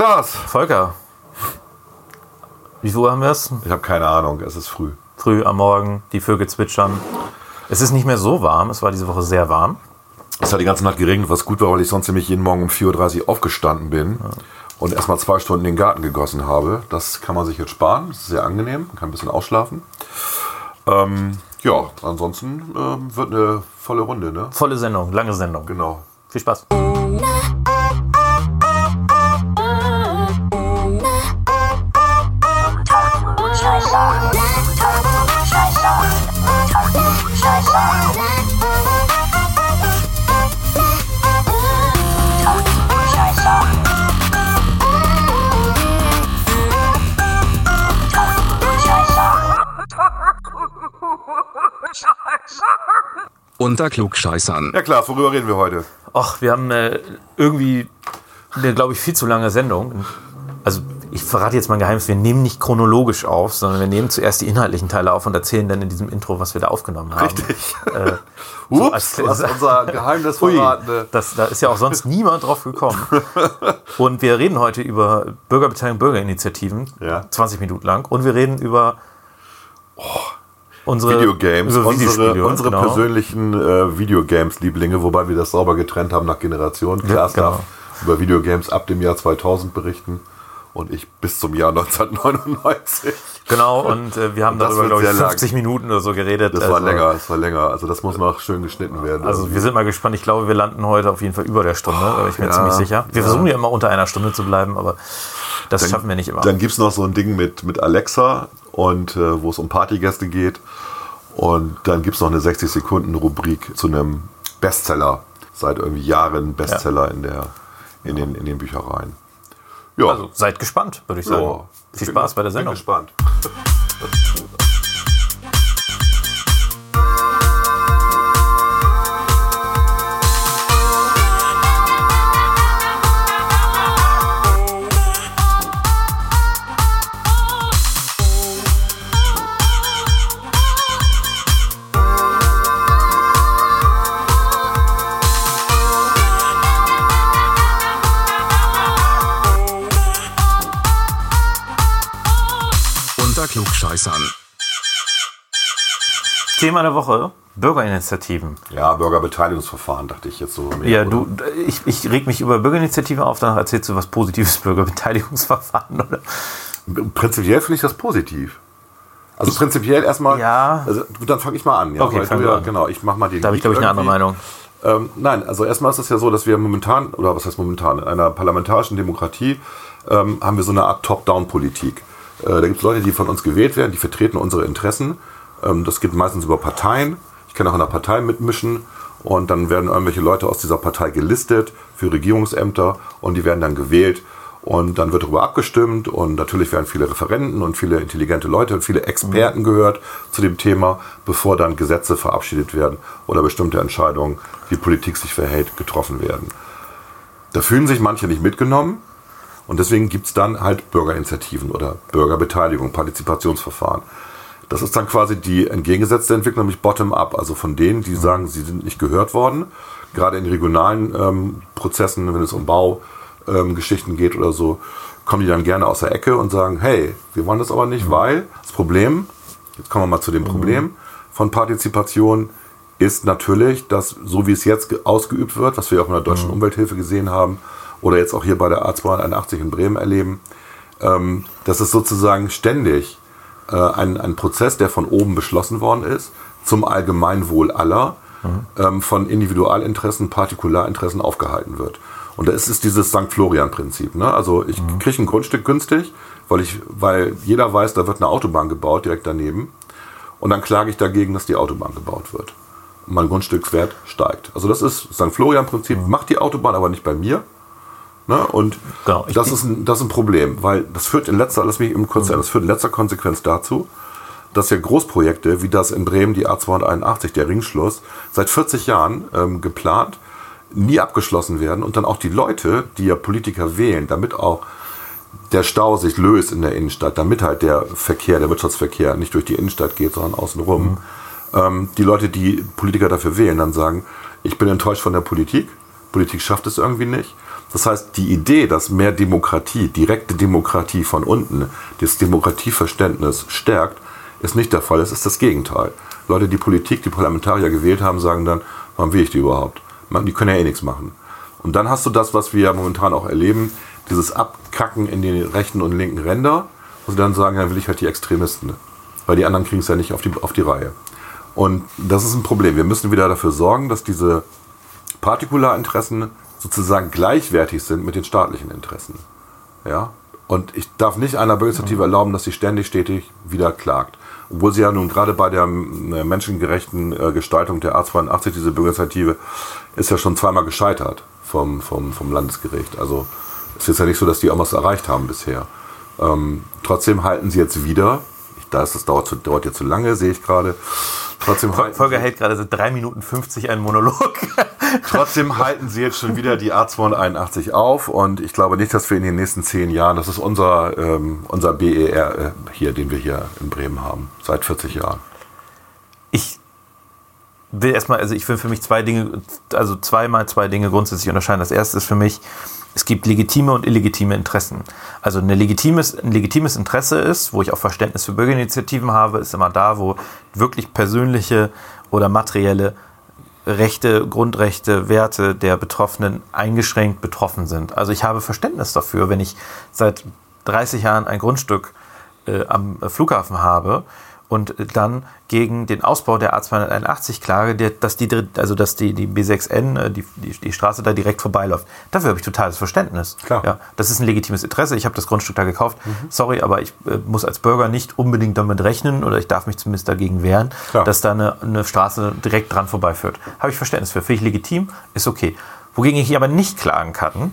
Klaas. Volker. Wie viel Uhr haben wir es? Ich habe keine Ahnung, es ist früh. Früh am Morgen, die Vögel zwitschern. Es ist nicht mehr so warm, es war diese Woche sehr warm. Es hat die ganze Nacht geregnet, was gut war, weil ich sonst nämlich jeden Morgen um 4.30 Uhr aufgestanden bin und erstmal zwei Stunden in den Garten gegossen habe. Das kann man sich jetzt sparen, das ist sehr angenehm, man kann ein bisschen ausschlafen. Ähm, ja, ansonsten ähm, wird eine volle Runde, ne? Volle Sendung, lange Sendung. Genau. Viel Spaß. Unter Klugscheißern. Ja klar, worüber reden wir heute? Ach, wir haben äh, irgendwie eine, glaube ich, viel zu lange Sendung. Also, ich verrate jetzt mal ein Geheimnis, wir nehmen nicht chronologisch auf, sondern wir nehmen zuerst die inhaltlichen Teile auf und erzählen dann in diesem Intro, was wir da aufgenommen haben. Richtig. Äh, Ups, als- du hast unser Geheimnis Ui, verraten. ne? das, da ist ja auch sonst niemand drauf gekommen. Und wir reden heute über Bürgerbeteiligung, Bürgerinitiativen, Ja. 20 Minuten lang. Und wir reden über unsere Videogames, unsere, Videospiele, unsere genau. persönlichen äh, Videogames-Lieblinge, wobei wir das sauber getrennt haben nach Generation. Klaas genau. darf über Videogames ab dem Jahr 2000 berichten und ich bis zum Jahr 1999. Genau, und äh, wir haben Und darüber, glaube ich, sehr lang. 50 Minuten oder so geredet. Das war Also- länger, das war länger. Also das muss noch schön geschnitten werden. Also wir sind mal gespannt. Ich glaube, wir landen heute auf jeden Fall über der Stunde. Bin ich mir ja, ziemlich sicher. Wir ja. versuchen ja immer unter einer Stunde zu bleiben, aber das schaffen wir nicht immer. Dann gibt es noch so ein Ding mit, mit Alexa und äh, wo es um Partygäste geht. Und dann gibt es noch eine 60-Sekunden-Rubrik zu einem Bestseller. Seit irgendwie Jahren Bestseller in, der, in, den, in den Büchereien. Ja, also seid gespannt, würde ich sagen. ja. Viel Spaß bei der Bin Sendung. gespannt. Thema der Woche: Bürgerinitiativen. Ja, Bürgerbeteiligungsverfahren, dachte ich jetzt so. mehr, Ja, oder? du, ich, ich reg mich über Bürgerinitiativen auf, danach erzählst du was Positives Bürgerbeteiligungsverfahren, oder? Prinzipiell finde ich das positiv. Also prinzipiell erstmal. Ja. Also, dann fange ich mal an. Ja, Okay, fang ja, an. Genau, ich mache mal die. Da habe ich, glaube ich, eine andere Meinung. Ähm, nein, also erstmal ist es ja so, dass wir momentan, oder was heißt momentan, in einer parlamentarischen Demokratie ähm, haben wir so eine Art Top-Down-Politik. Äh, da gibt es Leute, die von uns gewählt werden, die vertreten unsere Interessen. Ähm, das geht meistens über Parteien. Ich kann auch in einer Partei mitmischen und dann werden irgendwelche Leute aus dieser Partei gelistet für Regierungsämter und die werden dann gewählt und dann wird darüber abgestimmt und natürlich werden viele Referenten und viele intelligente Leute und viele Experten gehört zu dem Thema, bevor dann Gesetze verabschiedet werden oder bestimmte Entscheidungen, wie Politik sich verhält, getroffen werden. Da fühlen sich manche nicht mitgenommen und deswegen gibt es dann halt Bürgerinitiativen oder Bürgerbeteiligung, Partizipationsverfahren. Das ist dann quasi die entgegengesetzte Entwicklung, nämlich bottom-up, also von denen, die sagen, sie sind nicht gehört worden. Gerade in regionalen ähm, Prozessen, wenn es um Baugeschichten ähm, geht oder so, kommen die dann gerne aus der Ecke und sagen, hey, wir wollen das aber nicht, weil das Problem, jetzt kommen wir mal zu dem Problem von Partizipation, ist natürlich, dass so wie es jetzt ge- ausgeübt wird, was wir auch in der deutschen Umwelthilfe gesehen haben oder jetzt auch hier bei der A281 in Bremen erleben, ähm, dass es sozusagen ständig äh, ein, ein Prozess, der von oben beschlossen worden ist, zum Allgemeinwohl aller, ähm, von Individualinteressen, Partikularinteressen aufgehalten wird. Und da ist es dieses St. Florian-Prinzip. Ne? Also ich kriege ein Grundstück günstig, weil, ich, weil jeder weiß, da wird eine Autobahn gebaut direkt daneben. Und dann klage ich dagegen, dass die Autobahn gebaut wird. Und mein Grundstückswert steigt. Also das ist St. Florian-Prinzip. Macht die Autobahn aber nicht bei mir. Ne? Und Genau, das, ist ein, das ist ein Problem, weil das führt in letzter, lass mich eben kurz sagen, das führt in letzter Konsequenz dazu, dass ja Großprojekte wie das in Bremen, die A281, der Ringschluss, seit 40 Jahren ähm, geplant, nie abgeschlossen werden und dann auch die Leute, die ja Politiker wählen, damit auch der Stau sich löst in der Innenstadt, damit halt der Verkehr, der Wirtschaftsverkehr nicht durch die Innenstadt geht, sondern außenrum. Ähm, die Leute, die Politiker dafür wählen, dann sagen, ich bin enttäuscht von der Politik, Politik schafft es irgendwie nicht. Das heißt, die Idee, dass mehr Demokratie, direkte Demokratie von unten, das Demokratieverständnis stärkt, ist nicht der Fall. Es ist das Gegenteil. Leute, die Politik, die Parlamentarier gewählt haben, sagen dann, warum will ich die überhaupt? Die können ja eh nichts machen. Und dann hast du das, was wir momentan auch erleben, dieses Abkacken in die rechten und linken Ränder, wo sie dann sagen, dann will ich halt die Extremisten. Weil die anderen kriegen es ja nicht auf die, auf die Reihe. Und das ist ein Problem. Wir müssen wieder dafür sorgen, dass diese Partikularinteressen sozusagen gleichwertig sind mit den staatlichen Interessen. Ja? Und ich darf nicht einer Bürgerinitiative erlauben, dass sie ständig, stetig wieder klagt. Obwohl sie ja nun gerade bei der äh, menschengerechten äh, Gestaltung der A82, diese Bürgerinitiative, ist ja schon zweimal gescheitert vom, vom, vom Landesgericht. Also es ist ja nicht so, dass die auch was erreicht haben bisher. Ähm, trotzdem halten sie jetzt wieder, da ist das dauert, zu, dauert jetzt zu lange, sehe ich gerade. Trotzdem Volker hält gerade seit 3 Minuten 50 einen Monolog. trotzdem halten sie jetzt schon wieder die A281 auf und ich glaube nicht, dass wir in den nächsten zehn Jahren, das ist unser, ähm, unser BER äh, hier, den wir hier in Bremen haben, seit 40 Jahren. ich will erstmal, also ich will für mich zwei Dinge, also zweimal zwei Dinge grundsätzlich unterscheiden. Das erste ist für mich, es gibt legitime und illegitime Interessen. Also eine legitimes, ein legitimes Interesse ist, wo ich auch Verständnis für Bürgerinitiativen habe, ist immer da, wo wirklich persönliche oder materielle Rechte, Grundrechte, Werte der Betroffenen eingeschränkt betroffen sind. Also ich habe Verständnis dafür, wenn ich seit 30 Jahren ein Grundstück äh, am Flughafen habe und dann gegen den Ausbau der A281 klage, der, dass die, also dass die, die B6N, äh, die, die, die Straße da direkt vorbeiläuft. Dafür habe ich totales Verständnis. Klar. Ja, das ist ein legitimes Interesse. Ich habe das Grundstück da gekauft. Sorry, aber ich äh, muss als Bürger nicht unbedingt damit rechnen oder ich darf mich zumindest dagegen wehren, Klar. dass da eine, eine Straße direkt dran vorbeiführt. Habe ich Verständnis für. Finde ich legitim, ist okay. Wogegen ich aber nicht klagen kann,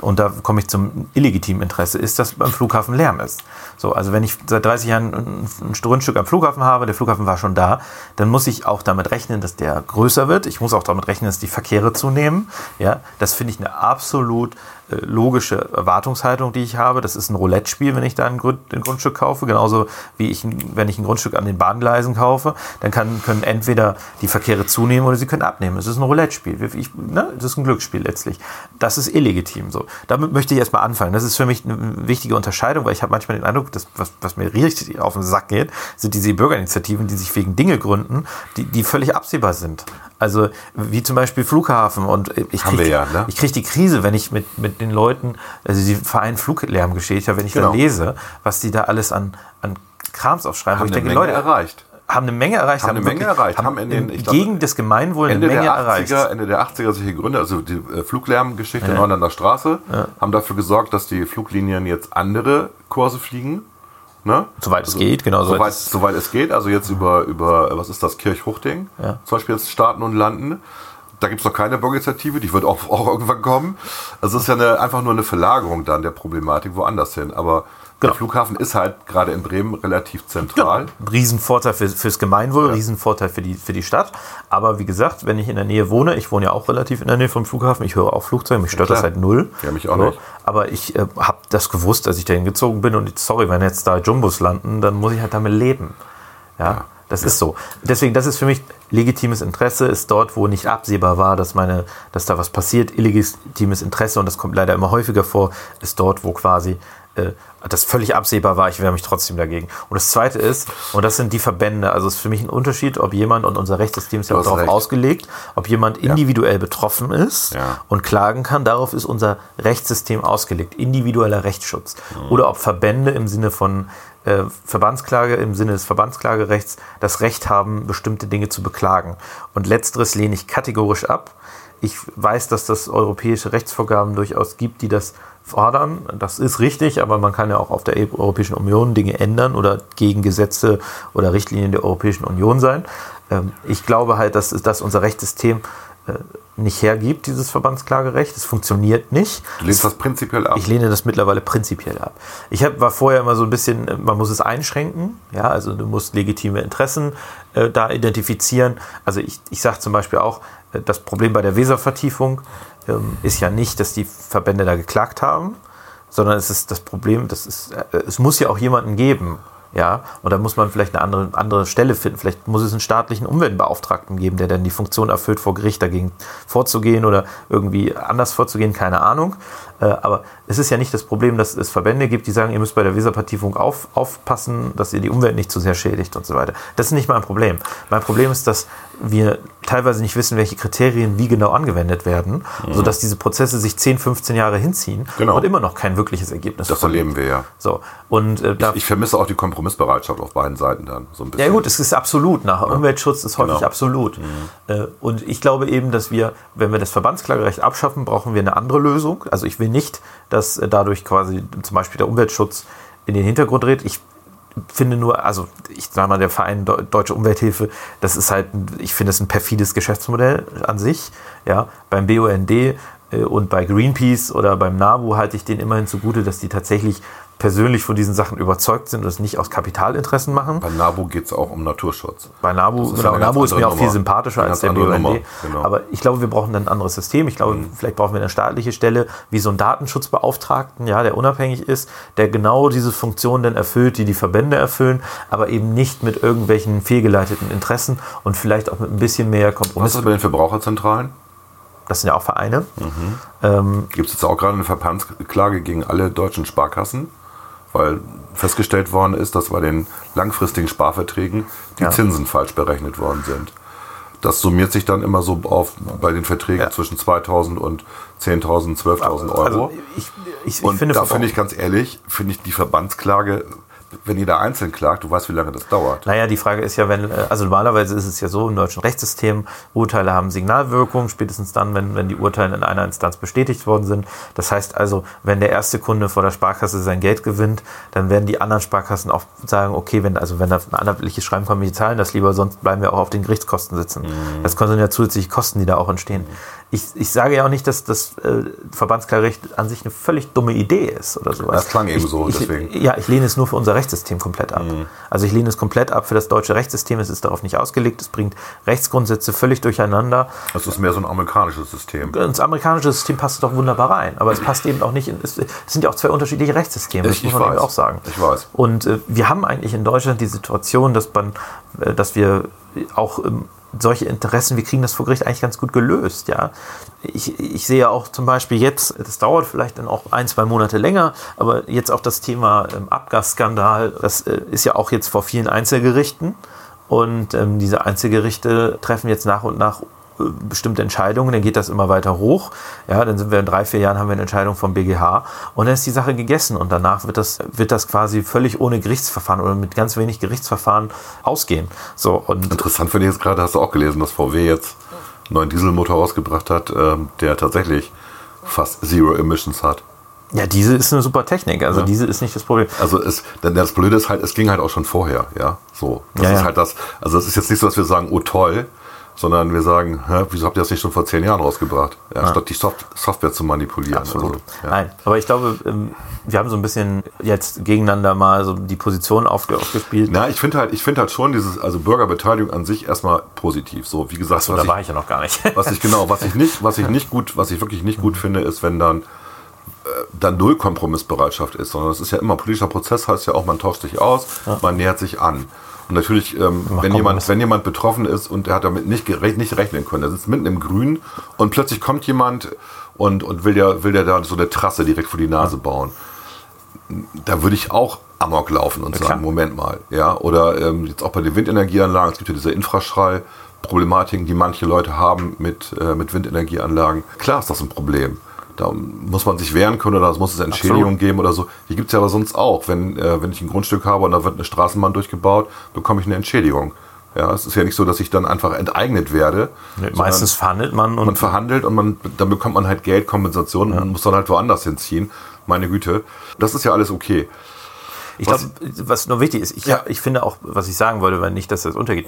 und da komme ich zum illegitimen Interesse, ist, dass beim Flughafen Lärm ist. So, also wenn ich seit 30 Jahren ein ein Grundstück am Flughafen habe, der Flughafen war schon da, dann muss ich auch damit rechnen, dass der größer wird. Ich muss auch damit rechnen, dass die Verkehre zunehmen. Ja, das finde ich eine absolut logische Erwartungshaltung, die ich habe. Das ist ein Roulette-Spiel, wenn ich da ein, Grund, ein Grundstück kaufe. Genauso wie ich, wenn ich ein Grundstück an den Bahngleisen kaufe, dann kann, können entweder die Verkehre zunehmen oder sie können abnehmen. Es ist ein Roulette-Spiel. Ich, ne, das ist ein Glücksspiel letztlich. Das ist illegitim. So. Damit möchte ich erstmal anfangen. Das ist für mich eine wichtige Unterscheidung, weil ich habe manchmal den Eindruck, dass was, was mir richtig auf den Sack geht, sind diese Bürgerinitiativen, die sich wegen Dinge gründen, die, die völlig absehbar sind. Also wie zum Beispiel Flughafen und ich Haben kriege ja, ne? ich krieg die Krise, wenn ich mit, mit den Leuten, also die Verein Fluglärmgeschichte, wenn ich Genau. da lese, was die da alles an, an Krams aufschreiben, Haben ich eine denke, Menge Leute, erreicht. haben eine Menge erreicht, Haben eine Menge wirklich- erreicht, haben in den- gegen das Gemeinwohl Ende eine Menge der, erreicht. 80er, Ende der 80er solche Gründe, also die äh, Fluglärmgeschichte Neuländer Straße, haben dafür gesorgt, dass die Fluglinien jetzt andere Kurse fliegen. Ne? Soweit es geht, genau, soweit Soweit, es- soweit es geht, also jetzt über, über, was ist das, Kirchhuchting, Ja. zum Beispiel jetzt starten und landen. Da gibt es noch keine Bürgerinitiative, die wird auch, auch irgendwann kommen. Also es ist ja eine, einfach nur eine Verlagerung dann der Problematik woanders hin. Aber Genau. der Flughafen ist halt gerade in Bremen relativ zentral. Riesenvorteil für, fürs Gemeinwohl, Riesenvorteil für die, für die Stadt. Aber wie gesagt, wenn ich in der Nähe wohne, ich wohne ja auch relativ in der Nähe vom Flughafen, ich höre auch Flugzeuge, mich stört klar. das halt null. Ja, mich auch nicht. Aber ich äh, habe das gewusst, als ich dahin gezogen bin und jetzt, sorry, wenn jetzt da Jumbos landen, dann muss ich halt damit leben. Ja, das ist so. Deswegen, das ist für mich legitimes Interesse, ist dort, wo nicht absehbar war, dass meine, dass da was passiert. Illegitimes Interesse, und das kommt leider immer häufiger vor, ist dort, wo quasi äh, das völlig absehbar war, ich wehre mich trotzdem dagegen. Und das zweite ist, und das sind die Verbände, also es ist für mich ein Unterschied, ob jemand, und unser Rechtssystem ist ja auch darauf recht. ausgelegt, ob jemand individuell betroffen ist Ja. und klagen kann. Darauf ist unser Rechtssystem ausgelegt. Individueller Rechtsschutz. Oder ob Verbände im Sinne von äh, Verbandsklage, im Sinne des Verbandsklagerechts, das Recht haben, bestimmte Dinge zu beklagen. Und letzteres lehne ich kategorisch ab. Ich weiß, dass das europäische Rechtsvorgaben durchaus gibt, die das fordern. Das ist richtig, aber man kann ja auch auf der Europäischen Union Dinge ändern oder gegen Gesetze oder Richtlinien der Europäischen Union sein. Ähm, ich glaube halt, dass, dass unser Rechtssystem nicht hergibt, dieses Verbandsklagerecht. Es funktioniert nicht. Du lehnst das prinzipiell ab. Ich lehne das mittlerweile prinzipiell ab. Ich hab, war vorher immer so ein bisschen, äh, man muss es einschränken, ja, also du musst legitime Interessen äh, da identifizieren. Also ich, ich sage zum Beispiel auch, äh, das Problem bei der Weservertiefung ähm, ist ja nicht, dass die Verbände da geklagt haben, sondern es ist das Problem, das ist, äh, es muss ja auch jemanden geben, Ja, und da muss man vielleicht eine andere, andere Stelle finden. Vielleicht muss es einen staatlichen Umweltbeauftragten geben, der dann die Funktion erfüllt, vor Gericht dagegen vorzugehen oder irgendwie anders vorzugehen, keine Ahnung. Äh, aber es ist ja nicht das Problem, dass es Verbände gibt, die sagen, ihr müsst bei der Weserpartiefunk auf, aufpassen, dass ihr die Umwelt nicht zu sehr schädigt und so weiter. Das ist nicht mein Problem. Mein Problem ist, dass wir teilweise nicht wissen, welche Kriterien wie genau angewendet werden, mhm. sodass diese Prozesse sich 10, 15 Jahre hinziehen Genau. und immer noch kein wirkliches Ergebnis Das erleben wir ja. So, und äh, da Ich vermisse auch die Kompromissbereitschaft auf beiden Seiten dann so ein bisschen. ja gut, es ist absolut. Nach Umweltschutz ist häufig Genau. absolut. Äh, Und ich glaube eben, dass wir, wenn wir das Verbandsklagerecht abschaffen, brauchen wir eine andere Lösung. Also ich will nicht, dass äh, dadurch quasi zum Beispiel der Umweltschutz in den Hintergrund tritt. Ich finde nur, also ich sage mal, der Verein Deu- Deutsche Umwelthilfe, das ist halt, ich finde es ein perfides Geschäftsmodell an sich. Ja, beim BUND äh, und bei Greenpeace oder beim NABU halte ich denen immerhin zugute, dass die tatsächlich persönlich von diesen Sachen überzeugt sind und es nicht aus Kapitalinteressen machen. Bei NABU geht es auch um Naturschutz. Bei NABU, genau, NABU ist mir auch viel sympathischer als der BUND. Genau. Aber ich glaube, wir brauchen dann ein anderes System. Ich glaube, vielleicht brauchen wir eine staatliche Stelle, wie so einen Datenschutzbeauftragten, ja, der unabhängig ist, der genau diese Funktion dann erfüllt, die die Verbände erfüllen, aber eben nicht mit irgendwelchen fehlgeleiteten Interessen und vielleicht auch mit ein bisschen mehr Was Kompromiss. ist bei den Verbraucherzentralen? Das sind ja auch Vereine. Mhm. Ähm, Gibt es jetzt auch gerade eine Verbandsklage gegen alle deutschen Sparkassen? Weil festgestellt worden ist, dass bei den langfristigen Sparverträgen die Ja. Zinsen falsch berechnet worden sind. Das summiert sich dann immer so auf bei den Verträgen Ja. zwischen 2000 und 10.000, 12.000 Euro. also ich, ich, ich und finde, da finde ich ganz ehrlich, finde ich die Verbandsklage, wenn jeder einzeln klagt, du weißt, wie lange das dauert. Naja, die Frage ist ja, wenn, äh, also normalerweise ist es ja so im deutschen Rechtssystem, Urteile haben Signalwirkung, spätestens dann, wenn, wenn die Urteile in einer Instanz bestätigt worden sind. Das heißt also, wenn der erste Kunde vor der Sparkasse sein Geld gewinnt, dann werden die anderen Sparkassen auch sagen, okay, wenn, also wenn da ein anwaltliches Schreiben kommt, wir zahlen das lieber, sonst bleiben wir auch auf den Gerichtskosten sitzen. Mhm. Das sind ja zusätzliche Kosten, die da auch entstehen. Ich, ich sage ja auch nicht, dass das äh, Verbandsklagerecht an sich eine völlig dumme Idee ist oder sowas. Das klang eben ich, so, ich, deswegen. Ja, ich lehne es nur für unser Rechtssystem komplett ab. Also ich lehne es komplett ab für das deutsche Rechtssystem. Es ist darauf nicht ausgelegt. Es bringt Rechtsgrundsätze völlig durcheinander. Das ist mehr so ein amerikanisches System. Ins amerikanische System passt es doch wunderbar rein. Aber es passt eben auch nicht in. Es, es sind ja auch zwei unterschiedliche Rechtssysteme. Das Ich- muss man eben auch sagen. Ich weiß. Und äh, wir haben eigentlich in Deutschland die Situation, dass, man, äh, dass wir auch ähm, solche Interessen, wir kriegen das vor Gericht eigentlich ganz gut gelöst. Ja? Ich, ich sehe auch zum Beispiel jetzt, das dauert vielleicht dann auch ein, zwei Monate länger, aber jetzt auch das Thema ähm, Abgasskandal, das äh, ist ja auch jetzt vor vielen Einzelgerichten. Und ähm, diese Einzelgerichte treffen jetzt nach und nach bestimmte Entscheidungen, dann geht das immer weiter hoch. Ja, dann sind wir in drei, vier Jahren haben wir eine Entscheidung vom BGH und dann ist die Sache gegessen und danach wird das, wird das quasi völlig ohne Gerichtsverfahren oder mit ganz wenig Gerichtsverfahren ausgehen. So, und Interessant finde ich jetzt gerade, hast du auch gelesen, dass VW jetzt einen neuen Dieselmotor rausgebracht hat, ähm, der tatsächlich fast Zero Emissions hat. ja, diese ist eine super Technik, also diese ist nicht das Problem. Also es, denn das Blöde ist halt, es ging halt auch schon vorher, ja. So. Das Ja, ist ja. halt das. Also es ist jetzt nicht so, dass wir sagen, oh toll, sondern wir sagen, hä, wieso habt ihr das nicht schon vor zehn Jahren rausgebracht? Ja, Statt die Soft Software zu manipulieren. Absolut. Also, ja. Nein, aber ich glaube, ähm, wir haben so ein bisschen jetzt gegeneinander mal so die Position aufge aufgespielt. Na, ich finde halt, ich finde halt schon dieses, also Bürgerbeteiligung an sich erstmal positiv. So, wie gesagt, So, da ich- war ich ja noch gar nicht. Was ich genau, was ich nicht, was ich nicht gut, was ich wirklich nicht gut finde, ist, wenn dann äh, dann null Kompromissbereitschaft ist, sondern es ist ja immer politischer Prozess, heißt ja auch, man tauscht sich aus, man nähert sich an. Und natürlich, ähm, wenn jemand, wenn jemand betroffen ist und er hat damit nicht, gere- nicht rechnen können, er sitzt mitten im Grün und plötzlich kommt jemand und, und will ja, will ja da so eine Trasse direkt vor die Nase bauen. Da würde ich auch Amok laufen und klar. sagen, Moment mal, ja, oder ähm, jetzt auch bei den Windenergieanlagen, es gibt ja diese Infraschall-Problematiken, die manche Leute haben mit, äh, mit Windenergieanlagen. Klar ist das ein Problem. Da muss man sich wehren können oder es muss es Entschädigungen geben oder so. Die gibt es ja aber sonst auch. Wenn, äh, wenn ich ein Grundstück habe und da wird eine Straßenbahn durchgebaut, bekomme ich eine Entschädigung. Ja, es ist ja nicht so, dass ich dann einfach enteignet werde. sondern Meistens verhandelt man und man verhandelt und man, dann bekommt man halt Geld, Kompensation und muss dann halt woanders hinziehen. Meine Güte. Das ist ja alles okay. Ich Was- glaube, was nur wichtig ist, ich, Ja. ich finde auch, was ich sagen wollte, weil nicht, dass das untergeht.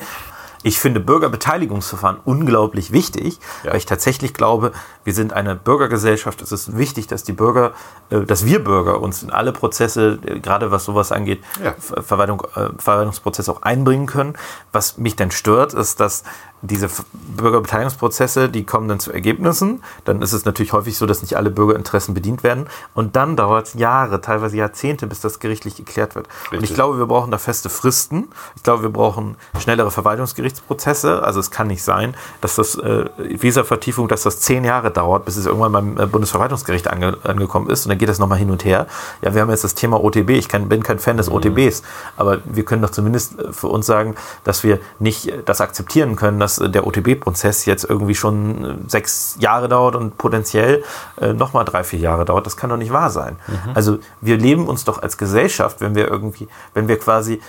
Ich finde Bürgerbeteiligungsverfahren unglaublich wichtig, Ja. weil ich tatsächlich glaube, wir sind eine Bürgergesellschaft. Es ist wichtig, dass die Bürger, äh, dass wir Bürger uns in alle Prozesse, äh, gerade was sowas angeht, Ja. Ver- Verwaltung, äh, Verwaltungsprozesse auch einbringen können. Was mich dann stört, ist, dass diese Bürgerbeteiligungsprozesse, die kommen dann zu Ergebnissen. Dann ist es natürlich häufig so, dass nicht alle Bürgerinteressen bedient werden. Und dann dauert es Jahre, teilweise Jahrzehnte, bis das gerichtlich geklärt wird. Richtig. Und ich glaube, wir brauchen da feste Fristen. Ich glaube, wir brauchen schnellere Verwaltungsgerichtsprozesse. Also es kann nicht sein, dass das äh, Visa-Vertiefung, dass das zehn Jahre dauert, bis es irgendwann beim äh, Bundesverwaltungsgericht ange angekommen ist. Und dann geht das nochmal hin und her. Ja, wir haben jetzt das Thema OTB. Ich kann, bin kein Fan des mhm. OTBs. Aber wir können doch zumindest äh, für uns sagen, dass wir nicht äh, das akzeptieren können, dass dass der OTB-Prozess jetzt irgendwie schon äh, sechs Jahre dauert und potenziell äh, nochmal drei, vier Jahre dauert. Das kann doch nicht wahr sein. Mhm. Also wir leben uns doch als Gesellschaft, wenn wir irgendwie, wenn wir quasi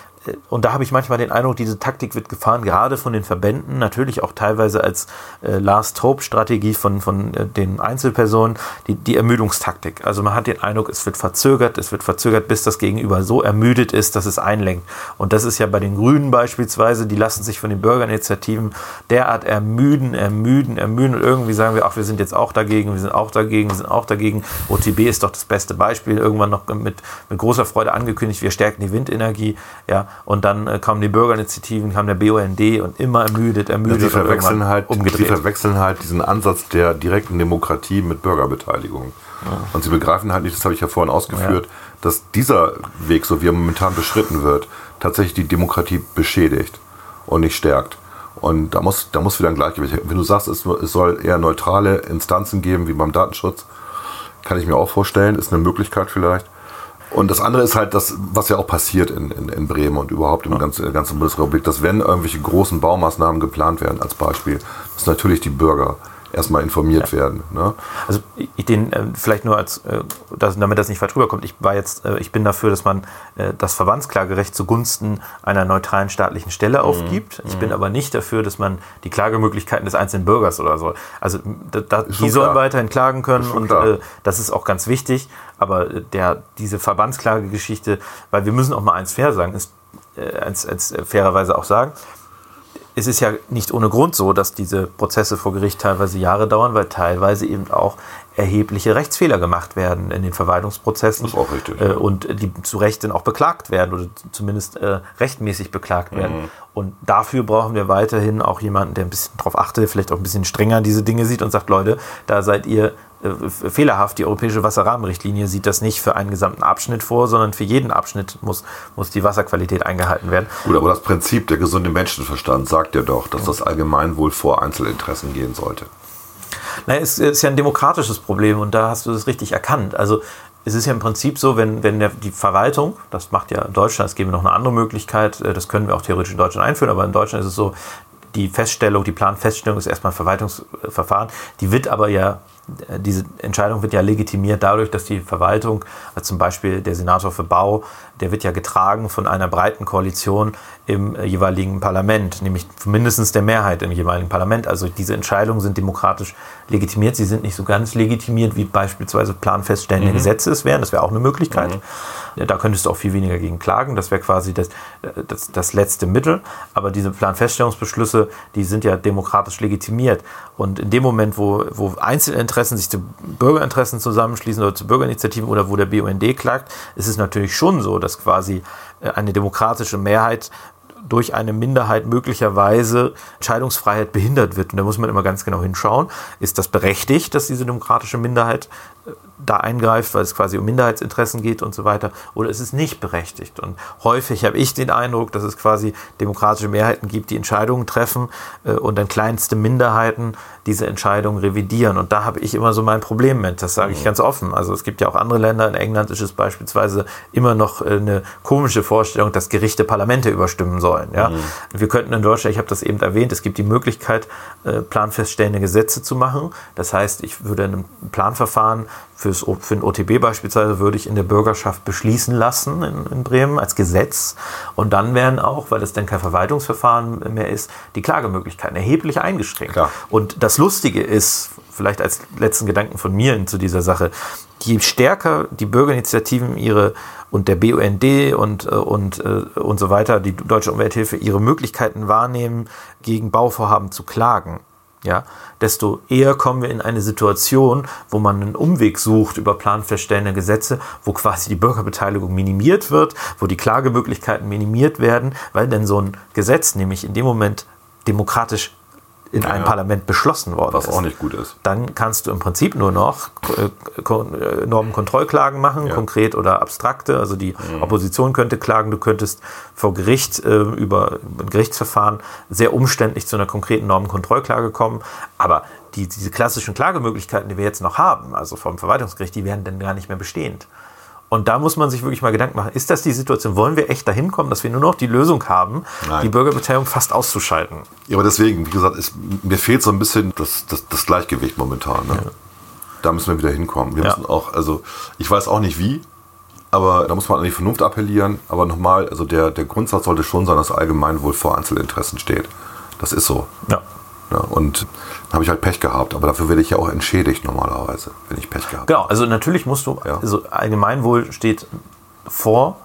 und da habe ich manchmal den Eindruck, diese Taktik wird gefahren, gerade von den Verbänden, natürlich auch teilweise als äh, Last-Hope-Strategie von, von äh, den Einzelpersonen, die, die Ermüdungstaktik. Also man hat den Eindruck, es wird verzögert, es wird verzögert, bis das Gegenüber so ermüdet ist, dass es einlenkt. Und das ist ja bei den Grünen beispielsweise, die lassen sich von den Bürgerinitiativen derart ermüden, ermüden, ermüden und irgendwie sagen wir, ach, wir sind jetzt auch dagegen, wir sind auch dagegen, wir sind auch dagegen. OTB ist doch das beste Beispiel, irgendwann noch mit, mit großer Freude angekündigt, wir stärken die Windenergie, ja, und dann äh, kamen die Bürgerinitiativen, kam der BUND und immer ermüdet, ermüdet. Ja, sie, verwechseln halt, umgedreht. sie verwechseln halt diesen Ansatz der direkten Demokratie mit Bürgerbeteiligung. Ja. Und sie begreifen halt nicht, das habe ich ja vorhin ausgeführt, ja. dass dieser Weg, so wie er momentan beschritten wird, tatsächlich die Demokratie beschädigt und nicht stärkt. Und da muss, da muss wieder ein Gleichgewicht. Wenn du sagst, es, es soll eher neutrale Instanzen geben, wie beim Datenschutz, kann ich mir auch vorstellen, ist eine Möglichkeit vielleicht. Und das andere ist halt das, was ja auch passiert in, in, in Bremen und überhaupt im ganzen, in der ganzen Bundesrepublik, dass wenn irgendwelche großen Baumaßnahmen geplant werden, als Beispiel, dass natürlich die Bürger erstmal informiert ja. werden. Ne? Also ich den äh, vielleicht nur als, äh, dass, damit das nicht falsch rüberkommt, ich war jetzt, äh, ich bin dafür, dass man äh, das Verbandsklagerecht zugunsten einer neutralen staatlichen Stelle mhm. aufgibt. Ich mhm. bin aber nicht dafür, dass man die Klagemöglichkeiten des einzelnen Bürgers oder so. Also da, da, die sollen klar. weiterhin klagen können und äh, das ist auch ganz wichtig. Aber der, diese Verbandsklagegeschichte, weil wir müssen auch mal eins fair sagen, ist, äh, eins, eins fairerweise auch sagen, es ist ja nicht ohne Grund so, dass diese Prozesse vor Gericht teilweise Jahre dauern, weil teilweise eben auch erhebliche Rechtsfehler gemacht werden in den Verwaltungsprozessen. Das ist auch richtig. Äh, und die zu Recht dann auch beklagt werden oder zumindest äh, rechtmäßig beklagt werden. Mhm. Und dafür brauchen wir weiterhin auch jemanden, der ein bisschen darauf achtet, vielleicht auch ein bisschen strenger diese Dinge sieht und sagt, Leute, da seid ihr äh, fehlerhaft. Die Europäische Wasserrahmenrichtlinie sieht das nicht für einen gesamten Abschnitt vor, sondern für jeden Abschnitt muss, muss die Wasserqualität eingehalten werden. Gut, aber das Prinzip der gesunde Menschenverstand sagt ja doch, dass das Allgemeinwohl vor Einzelinteressen gehen sollte. Naja, es ist ja ein demokratisches Problem und da hast du das richtig erkannt. Also es ist ja im Prinzip so, wenn, wenn der, die Verwaltung, das macht ja Deutschland, es gäbe noch eine andere Möglichkeit, äh, das können wir auch theoretisch in Deutschland einführen, aber in Deutschland ist es so, die Feststellung, die Planfeststellung ist erstmal ein Verwaltungsverfahren, die wird aber ja diese Entscheidung wird ja legitimiert dadurch, dass die Verwaltung, also zum Beispiel der Senator für Bau, der wird ja getragen von einer breiten Koalition im jeweiligen Parlament, nämlich mindestens der Mehrheit im jeweiligen Parlament. Also diese Entscheidungen sind demokratisch legitimiert. Sie sind nicht so ganz legitimiert, wie beispielsweise planfeststellende mhm. Gesetze es wären. Das wäre auch eine Möglichkeit. Mhm. Da könntest du auch viel weniger gegen klagen. Das wäre quasi das, das, das letzte Mittel. Aber diese Planfeststellungsbeschlüsse, die sind ja demokratisch legitimiert. Und in dem Moment, wo, wo Einzelinteressen sich zu Bürgerinteressen zusammenschließen oder zu Bürgerinitiativen oder wo der BUND klagt, ist es natürlich schon so, dass quasi äh, eine demokratische Mehrheit durch eine Minderheit möglicherweise Entscheidungsfreiheit behindert wird. Und da muss man immer ganz genau hinschauen, ist das berechtigt, dass diese demokratische Minderheit äh, da eingreift, weil es quasi um Minderheitsinteressen geht und so weiter, oder ist es nicht berechtigt? Und häufig habe ich den Eindruck, dass es quasi demokratische Mehrheiten gibt, die Entscheidungen treffen äh, und dann kleinste Minderheiten diese Entscheidungen revidieren. Und da habe ich immer so mein Problem mit, das sage ich mhm. ganz offen. Also es gibt ja auch andere Länder, in England ist es beispielsweise immer noch äh, eine komische Vorstellung, dass Gerichte Parlamente überstimmen sollen. Ja? Mhm. Wir könnten in Deutschland, ich habe das eben erwähnt, es gibt die Möglichkeit, planfeststellende Gesetze zu machen. Das heißt, ich würde ein Planverfahren Fürs, für ein OTB beispielsweise würde ich in der Bürgerschaft beschließen lassen in, in, Bremen als Gesetz. Und dann wären auch, weil es dann kein Verwaltungsverfahren mehr ist, die Klagemöglichkeiten erheblich eingeschränkt. Klar. Und das Lustige ist, vielleicht als letzten Gedanken von mir zu dieser Sache, je stärker die Bürgerinitiativen ihre und der BUND und, äh, und, äh, und so weiter, die Deutsche Umwelthilfe, ihre Möglichkeiten wahrnehmen, gegen Bauvorhaben zu klagen, ja, desto eher kommen wir in eine Situation, wo man einen Umweg sucht über planfeststellende Gesetze, wo quasi die Bürgerbeteiligung minimiert wird, wo die Klagemöglichkeiten minimiert werden, weil denn so ein Gesetz nämlich in dem Moment demokratisch in einem ja. Parlament beschlossen worden Was ist. auch nicht gut ist. Dann kannst du im Prinzip nur noch äh, äh, Normenkontrollklagen machen, Ja. konkret oder abstrakte. Also die Opposition könnte klagen, du könntest vor Gericht äh, über ein Gerichtsverfahren sehr umständlich zu einer konkreten Normenkontrollklage kommen. Aber die, diese klassischen Klagemöglichkeiten, die wir jetzt noch haben, also vom Verwaltungsgericht, die werden dann gar nicht mehr bestehend. Und da muss man sich wirklich mal Gedanken machen, ist das die Situation, wollen wir echt dahin kommen, dass wir nur noch die Lösung haben, Nein. die Bürgerbeteiligung fast auszuschalten? Ja, aber deswegen, wie gesagt, ist, mir fehlt so ein bisschen das, das, das Gleichgewicht momentan. Ne? Da müssen wir wieder hinkommen. Wir Ja. müssen auch, also ich weiß auch nicht wie, aber da muss man an die Vernunft appellieren. Aber nochmal, also der, der Grundsatz sollte schon sein, dass Allgemeinwohl vor Einzelinteressen steht. Das ist so. Ja. Ja, und dann habe ich halt Pech gehabt, aber dafür werde ich ja auch entschädigt normalerweise, wenn ich Pech gehabt habe. Genau, also natürlich musst du, Ja. also Allgemeinwohl steht vor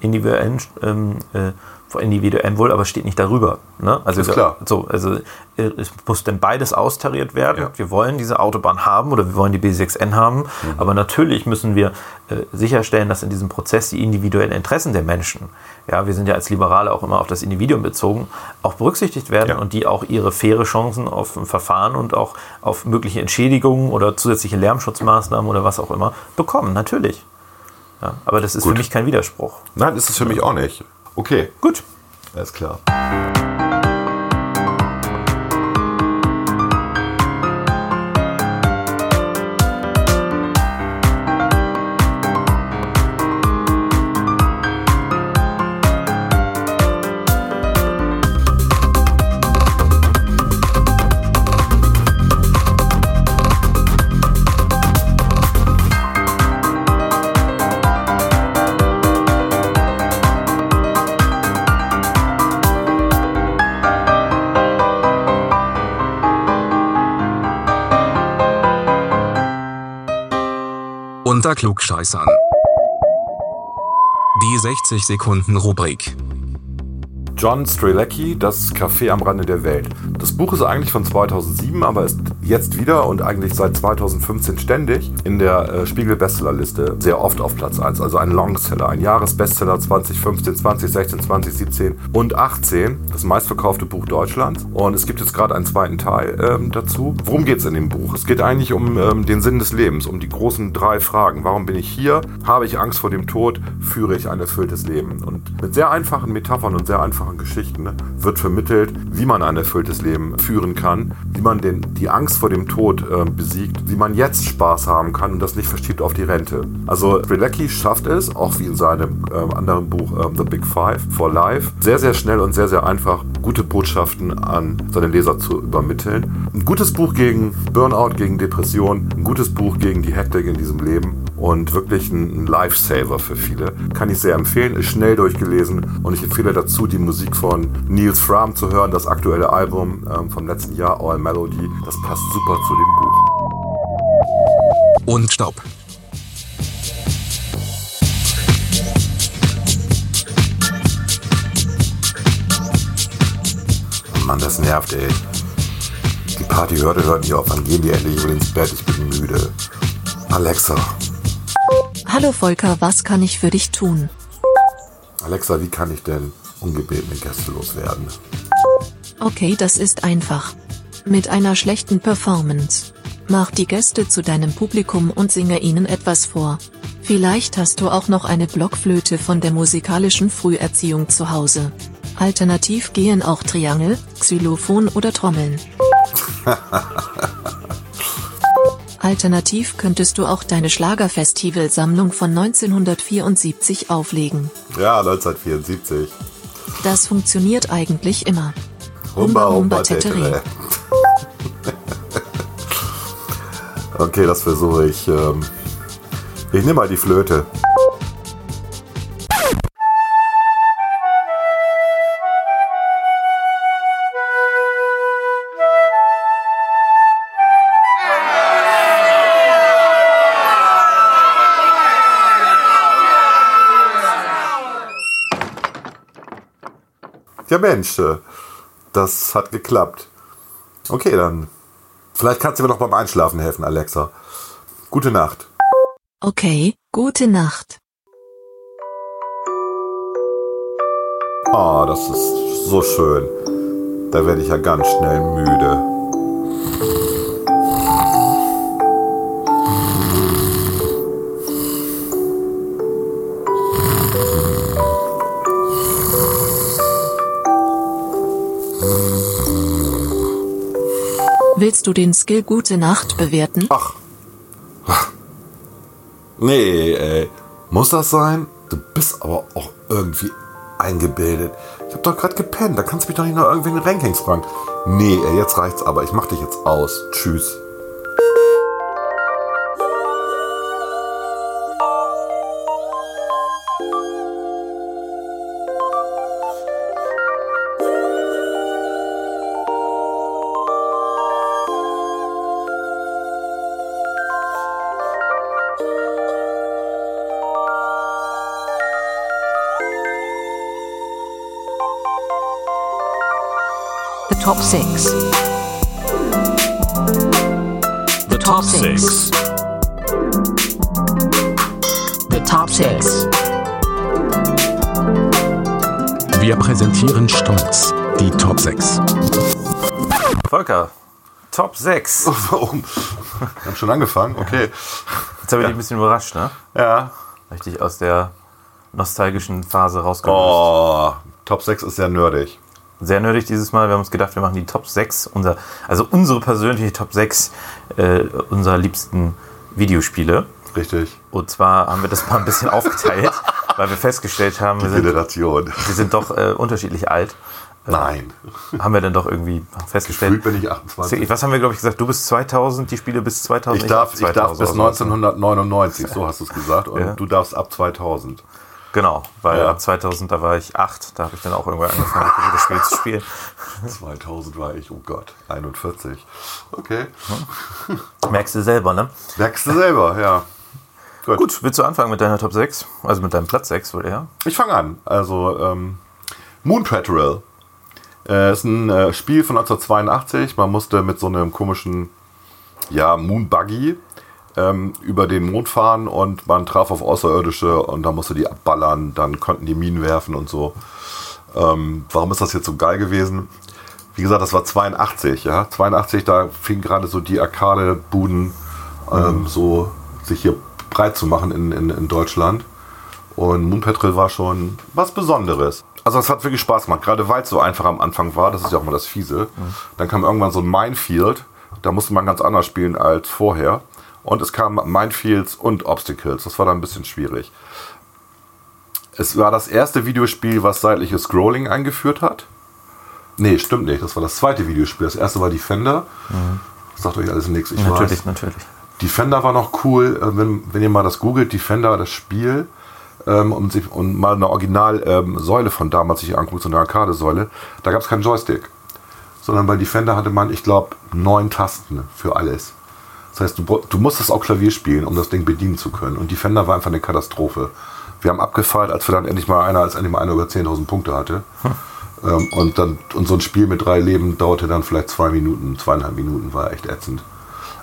individuellen, ähm, äh, individuellem Wohl, aber steht nicht darüber. Ne? Also Ist klar. So, also äh, es muss denn beides austariert werden. Ja. Wir wollen diese Autobahn haben oder wir wollen die B6N haben, aber natürlich müssen wir äh, sicherstellen, dass in diesem Prozess die individuellen Interessen der Menschen, ja, wir sind ja als Liberale auch immer auf das Individuum bezogen, auch berücksichtigt werden Ja. und die auch ihre faire Chancen auf ein Verfahren und auch auf mögliche Entschädigungen oder zusätzliche Lärmschutzmaßnahmen oder was auch immer bekommen, natürlich. Ja, aber das ist Gut. für mich kein Widerspruch. Nein, ist es für mich auch nicht. Okay, Gut. alles klar. Unter Klugscheißern. Die 60 Sekunden Rubrik. John Strelecki, Das Café am Rande der Welt. Das Buch ist eigentlich von 2007, aber ist jetzt wieder und eigentlich seit 2015 ständig in der äh, Spiegel-Bestsellerliste sehr oft auf Platz 1. Also ein Longseller, ein Jahresbestseller 2015, 2016, 2017 und 18. Das meistverkaufte Buch Deutschlands. Und es gibt jetzt gerade einen zweiten Teil ähm, dazu. Worum geht es in dem Buch? Es geht eigentlich um ähm, den Sinn des Lebens, um die großen drei Fragen. Warum bin ich hier? Habe ich Angst vor dem Tod? Führe ich ein erfülltes Leben? Und mit sehr einfachen Metaphern und sehr einfachen Geschichten ne, wird vermittelt, wie man ein erfülltes Leben führen kann, wie man den, die Angst vor dem Tod äh, besiegt, wie man jetzt Spaß haben kann und das nicht verschiebt auf die Rente. Also Strelecki schafft es, auch wie in seinem äh, anderen Buch äh, The Big Five for Life, sehr, sehr schnell und sehr, sehr einfach gute Botschaften an seine Leser zu übermitteln. Ein gutes Buch gegen Burnout, gegen Depression, ein gutes Buch gegen die Hektik in diesem Leben und wirklich ein ein Lifesaver für viele. Kann ich sehr empfehlen, ist schnell durchgelesen und ich empfehle dazu, die Musik von Niels Fram zu hören, das aktuelle Album ähm, vom letzten Jahr, All Melody. Das passt super zu dem Buch. Und Stopp. Mann, das nervt, ey. Die Party hörte, hört nicht auf. Wann gehen die endlich? Ich will ins Bett, ich bin müde. Alexa. Hallo Volker, was kann ich für dich tun? Alexa, wie kann ich denn ungebetene Gäste loswerden? Okay, das ist einfach. Mit einer schlechten Performance. Mach die Gäste zu deinem Publikum und singe ihnen etwas vor. Vielleicht hast du auch noch eine Blockflöte von der musikalischen Früherziehung zu Hause. Alternativ gehen auch Triangel, Xylophon oder Trommeln. Alternativ könntest du auch deine Schlagerfestivalsammlung von 1974 auflegen. Ja, 1974. Das funktioniert eigentlich immer. Humba, Humba, tetere. okay, das versuche ich. Ähm ich nehme mal die Flöte. Ja Mensch, äh, das hat geklappt. Okay, dann. Vielleicht kannst du mir noch beim Einschlafen helfen, Alexa. Gute Nacht. Okay, gute Nacht. Oh, das ist so schön. Da werde ich ja ganz schnell müde. Willst du den Skill Gute Nacht bewerten? Ach. Nee, ey. Muss das sein? Du bist aber auch irgendwie eingebildet. Ich hab doch gerade gepennt. Da kannst du mich doch nicht nach irgendwelchen Rankings fragen. Nee, ey, jetzt reicht's aber. Ich mach dich jetzt aus. Tschüss. Six. The top six. The top six. Wir präsentieren stolz die Top 6. Volker, Top 6. Warum? Wir haben schon angefangen. Okay. Jetzt habe ich dich ein bisschen überrascht, ne? Ja. Richtig aus der nostalgischen Phase rausgekommen. Oh, Top 6 ist sehr nerdig. Sehr nerdig dieses Mal. Wir haben uns gedacht, wir machen die Top 6, unser, also unsere persönliche Top 6 äh, unserer liebsten Videospiele. Richtig. Und zwar haben wir das mal ein bisschen aufgeteilt, weil wir festgestellt haben, wir sind, Generation. wir sind doch äh, unterschiedlich alt. Nein. Haben wir dann doch irgendwie festgestellt. Gefühlt bin ich 28. Was haben wir, glaube ich, gesagt? Du bist 2000, die Spiele bis 2000. Ich darf, ab ich darf 2000 bis oder so. 1999, so hast du es gesagt. Und Ja. du darfst ab 2000. Genau, weil Ja. ab 2000, da war ich 8, da habe ich dann auch irgendwann angefangen, das Spiel zu spielen. 2000 war ich, oh Gott, 41. Okay. Merkst du selber, ne? Merkst du selber, ja. Gut. Gut, willst du anfangen mit deiner Top 6? Also mit deinem Platz 6, wohl eher? Ich fange an. Also, ähm, Moon Patrol. Äh, ist ein äh, Spiel von 1982. Man musste mit so einem komischen, ja, Moon Buggy ähm, über den Mond fahren und man traf auf Außerirdische und dann musste die abballern. Dann konnten die Minen werfen und so. Ähm, warum ist das jetzt so geil gewesen? Wie gesagt, das war 82, ja. 82, da fing gerade so die Arcade-Buden ähm, so sich hier breit zu machen in, in, in Deutschland. Und Moon Patrol war schon was Besonderes. Also es hat wirklich Spaß gemacht, gerade weil es so einfach am Anfang war. Das ist ja auch mal das Fiese. Dann kam irgendwann so ein Minefield. Da musste man ganz anders spielen als vorher. Und es kamen Minefields und Obstacles. Das war dann ein bisschen schwierig. Es war das erste Videospiel, was seitliches Scrolling eingeführt hat. Nee, stimmt nicht. Das war das zweite Videospiel. Das erste war Defender. Das sagt euch alles nichts. Ich natürlich, weiß. natürlich. Defender war noch cool, äh, wenn, wenn ihr mal das googelt, Defender, das Spiel, ähm, und, sich, und mal eine Original-Säule von damals sich anguckt, so eine Arcade-Säule, da gab es keinen Joystick. Sondern bei Defender hatte man, ich glaube, neun Tasten für alles. Das heißt, du, du musstest auch Klavier spielen, um das Ding bedienen zu können. Und Defender war einfach eine Katastrophe. Wir haben abgefeiert, als wir dann endlich mal einer, als endlich mal einer über 10.000 Punkte hatte. Ähm, und, dann, und so ein Spiel mit drei Leben dauerte dann vielleicht zwei Minuten, zweieinhalb Minuten, war echt ätzend.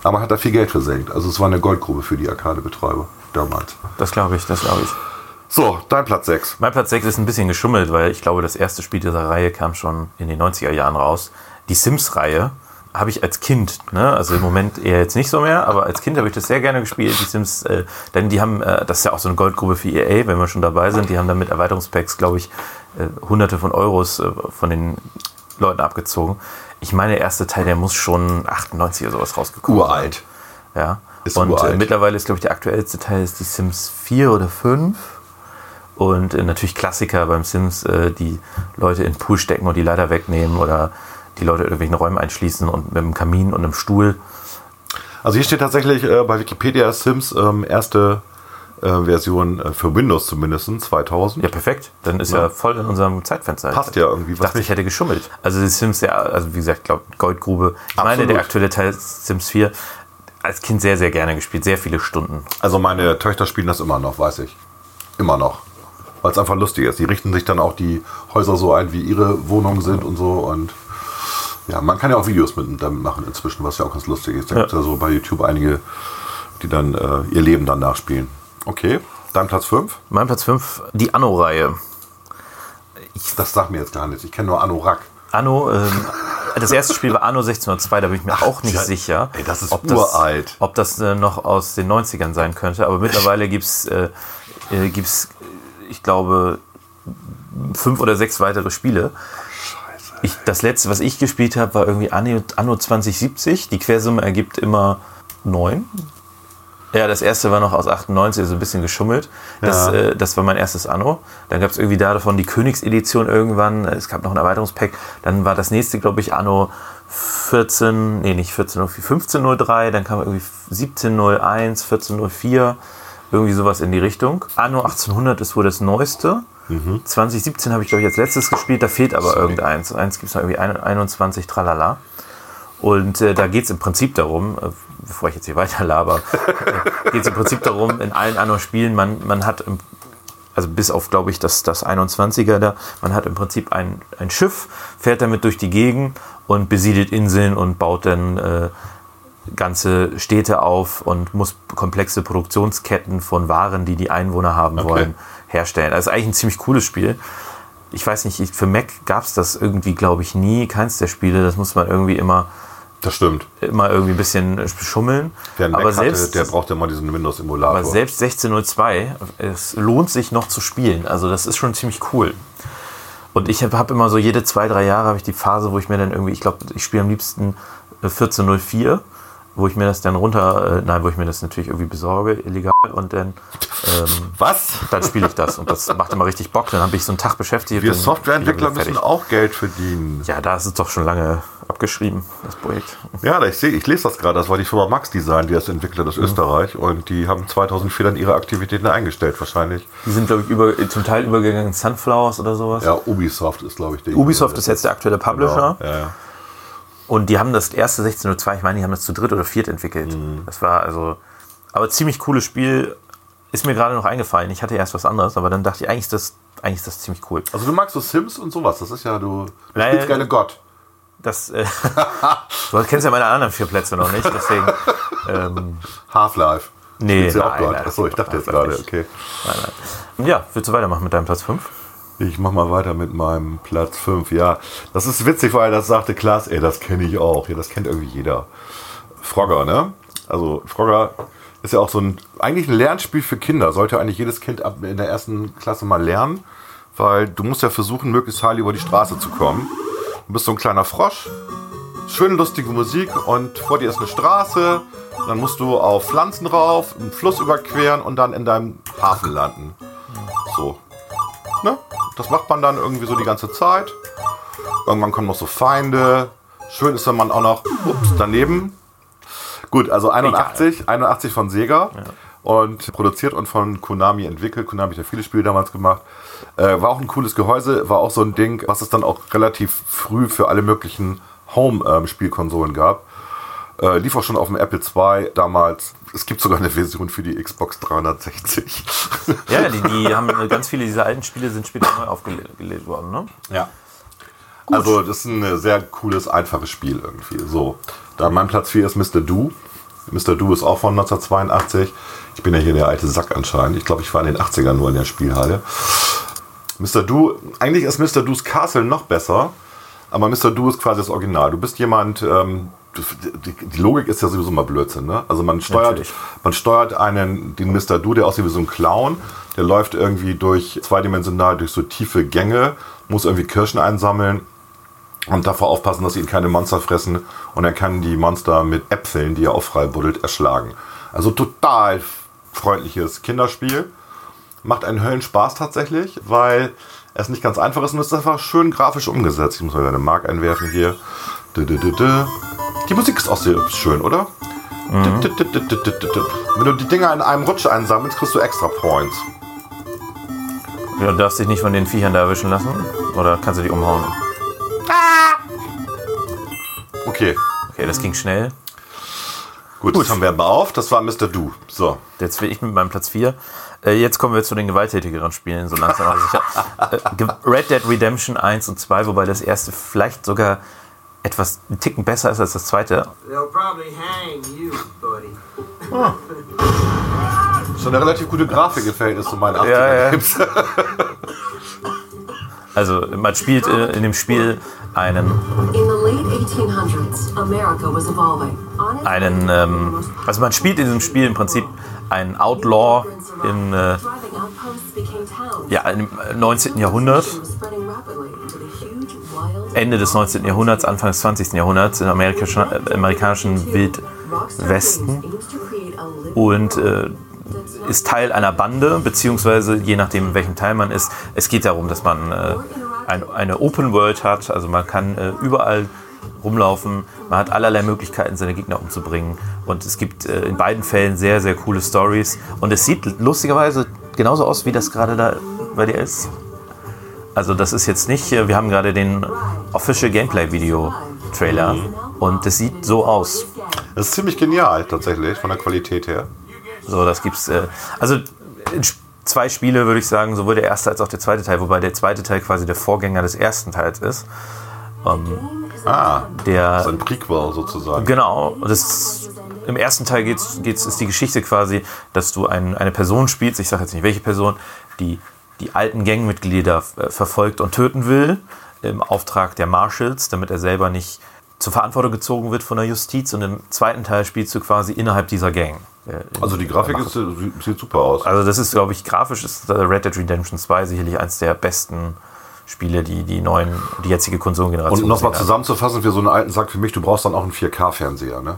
Aber man hat da viel Geld versenkt. Also es war eine Goldgrube für die Arcade-Betreiber damals. Das glaube ich, das glaube ich. So, dein Platz 6. Mein Platz 6 ist ein bisschen geschummelt, weil ich glaube, das erste Spiel dieser Reihe kam schon in den 90er Jahren raus. Die Sims-Reihe habe ich als Kind, ne? also im Moment eher jetzt nicht so mehr, aber als Kind habe ich das sehr gerne gespielt, die Sims, äh, denn die haben, äh, das ist ja auch so eine Goldgrube für EA, wenn wir schon dabei sind, die haben dann mit Erweiterungspacks, glaube ich, äh, hunderte von Euros äh, von den Leuten abgezogen. Ich meine, der erste Teil, der muss schon 98 oder sowas rausgekommen Uralt. sein. Ja. Ist Und äh, uralt. mittlerweile ist, glaube ich, der aktuellste Teil ist die Sims 4 oder 5. Und äh, natürlich Klassiker beim Sims, die Leute in den Pool stecken und die Leiter wegnehmen oder die Leute in irgendwelchen Räumen einschließen und mit einem Kamin und einem Stuhl. Also hier steht tatsächlich äh, bei Wikipedia Sims ähm, erste äh, Version äh, für Windows zumindest 2000. Ja, perfekt. Dann ist ja, Ja. voll in unserem Zeitfenster. Passt ja irgendwie. Ich dachte, ich hätte geschummelt. Also die Sims, ja, also wie gesagt, ich glaube, Goldgrube. Ich meine, Absolut. der aktuelle Teil Sims 4 als Kind sehr, sehr gerne gespielt. Sehr viele Stunden. Also meine Töchter spielen das immer noch, weiß ich. Immer noch. Weil es einfach lustig ist. Die richten sich dann auch die Häuser so ein, wie ihre Wohnungen sind und so. Und ja, man kann ja auch Videos mit damit machen inzwischen, was ja auch ganz lustig ist. Da Ja. gibt es ja so bei YouTube einige, die dann äh, ihr Leben dann nachspielen. Okay, dein Platz 5? Mein Platz 5, die Anno-Reihe. Das sagt mir jetzt gar nichts. Ich kenne nur Anorak. Anno, ähm, das erste Spiel war Anno 1602, da bin ich mir auch nicht ja, sicher. ey, das ist ob uralt. Das, ob das äh, noch aus den 90ern sein könnte, aber mittlerweile gibt es, äh, äh, gibt's, ich glaube, fünf oder sechs weitere Spiele. Ich, das letzte, was ich gespielt habe, war irgendwie Anno, Anno 2070. Die Quersumme ergibt immer 9. Ja, das erste war noch aus 98, also ein bisschen geschummelt. Das, Ja. äh, das war mein erstes Anno. Dann gab es irgendwie davon die Königsedition irgendwann. Es gab noch ein Erweiterungspack. Dann war das nächste, glaube ich, Anno 14, nee, nicht 1404, 1503. Dann kam irgendwie 1701, 1404. Irgendwie sowas in die Richtung. Anno 1800 ist wohl das neueste. 2017 habe ich, glaube ich, als letztes gespielt. Da fehlt aber irgendeins. Eins gibt es noch irgendwie ein- 21, tralala. Und äh, da geht es im Prinzip darum, äh, bevor ich jetzt hier weiter laber, äh, geht es im Prinzip darum, in allen anderen Spielen, man, man hat, im, also bis auf, glaube ich, das, das 21er da, man hat im Prinzip ein, ein Schiff, fährt damit durch die Gegend und besiedelt Inseln und baut dann äh, ganze Städte auf und muss komplexe Produktionsketten von Waren, die die Einwohner haben Okay. wollen, herstellen. Also eigentlich ein ziemlich cooles Spiel. Ich weiß nicht, ich- für Mac gab es das irgendwie, glaube ich, nie. Keins der Spiele. Das muss man irgendwie immer, Das stimmt. immer irgendwie ein bisschen schummeln. Wer einen Mac aber, hatte, selbst, der braucht ja mal diesen Windows-Emulator. aber selbst 1602, es lohnt sich noch zu spielen. Also das ist schon ziemlich cool. Und ich habe hab immer so jede zwei, drei Jahre habe ich die Phase, wo ich mir dann irgendwie, ich glaube, ich spiele am liebsten äh, 1404, wo ich mir das dann runter, äh, nein, wo ich mir das natürlich irgendwie besorge, illegal, und dann, ähm, Was? dann spiele ich das. Und das macht immer richtig Bock. Dann habe ich so einen Tag beschäftigt. Wir Softwareentwickler müssen auch Geld verdienen. Ja, da ist es doch schon lange abgeschrieben, das Projekt. Ja, ich, seh, ich lese das gerade. Das war die Firma Max Design, die das entwickelt aus Österreich. Und die haben 2004 dann ihre Aktivitäten eingestellt, wahrscheinlich. Die sind, glaube ich, über, zum Teil übergegangen in Sunflowers oder sowas. Ja, Ubisoft ist, glaube ich, der. Ubisoft ist jetzt der aktuelle Publisher. Genau. Ja, ja. Und die haben das erste 1602, ich meine, die haben das zu dritt oder viert entwickelt. Mhm. Das war also, aber ziemlich cooles Spiel. Ist mir gerade noch eingefallen. Ich hatte erst was anderes, aber dann dachte ich, eigentlich ist das, eigentlich ist das ziemlich cool. Also, du magst so Sims und sowas. Das ist ja, du, du Naja, spielst gerne Gott. Das, äh, du kennst ja meine anderen vier Plätze noch nicht, deswegen. Ähm, Half-Life. Nee, ja auch nein, Gott. nein, Achso, ich dachte jetzt gerade, okay. ja, willst du weitermachen mit deinem Platz 5? Ich mach mal weiter mit meinem Platz 5. Ja, das ist witzig, weil das sagte Klaas, ey, das kenne ich auch. Ja, das kennt irgendwie jeder. Frogger, ne? Also Frogger ist ja auch so ein, eigentlich ein Lernspiel für Kinder. Sollte eigentlich jedes Kind ab in der ersten Klasse mal lernen, weil du musst ja versuchen, möglichst heil über die Straße zu kommen. Du bist so ein kleiner Frosch, schön lustige Musik und vor dir ist eine Straße. Dann musst du auf Pflanzen rauf, einen Fluss überqueren und dann in deinem Hafen landen. So. Ne? Das macht man dann irgendwie so die ganze Zeit. Irgendwann kommen noch so Feinde. Schön ist, wenn man auch noch ups, daneben. Gut, also 81, 81 von Sega und produziert und von Konami entwickelt. Konami hat ja viele Spiele damals gemacht. Äh, war auch ein cooles Gehäuse, war auch so ein Ding, was es dann auch relativ früh für alle möglichen Home-Spielkonsolen gab. Äh, lief auch schon auf dem Apple II damals. Es gibt sogar eine Version für die Xbox 360. Ja, die, die haben äh, ganz viele dieser alten Spiele sind später neu aufgelegt worden, ne? Ja. Also, das ist ein sehr cooles, einfaches Spiel irgendwie. So. Da mein Platz 4 ist Mr. Do. Mr. Do ist auch von 1982. Ich bin ja hier der alte Sack anscheinend. Ich glaube, ich war in den 80ern nur in der Spielhalle. Mr. Do, eigentlich ist Mr. Do's Castle noch besser, aber Mr. Do ist quasi das Original. Du bist jemand, ähm, die, die Logik ist ja sowieso mal Blödsinn, ne? Also man steuert, Natürlich. man steuert einen, den Mr. Do, der aussieht wie so ein Clown, der läuft irgendwie durch zweidimensional durch so tiefe Gänge, muss irgendwie Kirschen einsammeln und davor aufpassen, dass ihn keine Monster fressen und er kann die Monster mit Äpfeln, die er auch frei buddelt, erschlagen. Also total freundliches Kinderspiel. Macht einen Höllenspaß tatsächlich, weil es nicht ganz einfach ist und es ist einfach schön grafisch umgesetzt. Ich muss mal eine Mark einwerfen hier. Die Musik ist auch sehr schön, oder? Dü. Wenn du die Dinger in einem Rutsch einsammelst, kriegst du extra Points. Du darfst dich nicht von den Viechern da erwischen lassen. Oder kannst du die umhauen? Okay, Okay, das ging schnell. gut, das haben wir aber auf. Das war Mr. Do. So. Jetzt will ich mit meinem Platz 4. Äh, jetzt kommen wir zu den gewalttätigeren Spielen, so langsam sicher. Äh, Ge- Red Dead Redemption 1 und 2, wobei das erste vielleicht sogar etwas einen Ticken besser ist als das zweite. They'll probably hang you, buddy. Schon eine relativ gute Grafik im Verhältnis zu meinen 80er Ja, ja. Also man spielt äh, in dem Spiel einen, In the late 1800s, America was evolving. On its einen ähm, also man spielt in diesem Spiel im Prinzip einen Outlaw in, äh, ja, im 19. Jahrhundert, Ende des 19. Jahrhunderts, Anfang des 20. Jahrhunderts im amerikanischen, äh, amerikanischen Wildwesten und äh, ist Teil einer Bande, beziehungsweise je nachdem, in welchem Teil man ist. Es geht darum, dass man äh, ein, eine Open World hat, also man kann äh, überall rumlaufen, man hat allerlei Möglichkeiten, seine Gegner umzubringen und es gibt äh, in beiden Fällen sehr, sehr coole Stories und es sieht lustigerweise genauso aus, wie das gerade da bei dir ist. Also das ist jetzt nicht, äh, wir haben gerade den Official Gameplay Video Trailer und das sieht so aus. Das ist ziemlich genial, tatsächlich, von der Qualität her. So, das gibt's. Äh, also zwei Spiele würde ich sagen, sowohl der erste als auch der zweite Teil, wobei der zweite Teil quasi der Vorgänger des ersten Teils ist. Ah, Der das ist ein Prequel sozusagen. Genau. Das, Im ersten Teil geht's, geht's, ist die Geschichte quasi, dass du ein, eine Person spielst, ich sage jetzt nicht welche Person, die die alten Gangmitglieder äh, verfolgt und töten will, im Auftrag der Marshals, damit er selber nicht zur Verantwortung gezogen wird von der Justiz. Und im zweiten Teil spielst du quasi innerhalb dieser Gang. Äh, Also die Grafik ist, sieht- sieht super aus. Also das ist, glaube ich, grafisch ist äh, Red Dead Redemption 2 sicherlich eins der besten Spiele, die die neuen, die jetzige Konsolengeneration Und nochmal zusammenzufassen für so einen alten Sack für mich, du brauchst dann auch einen 4K-Fernseher, ne?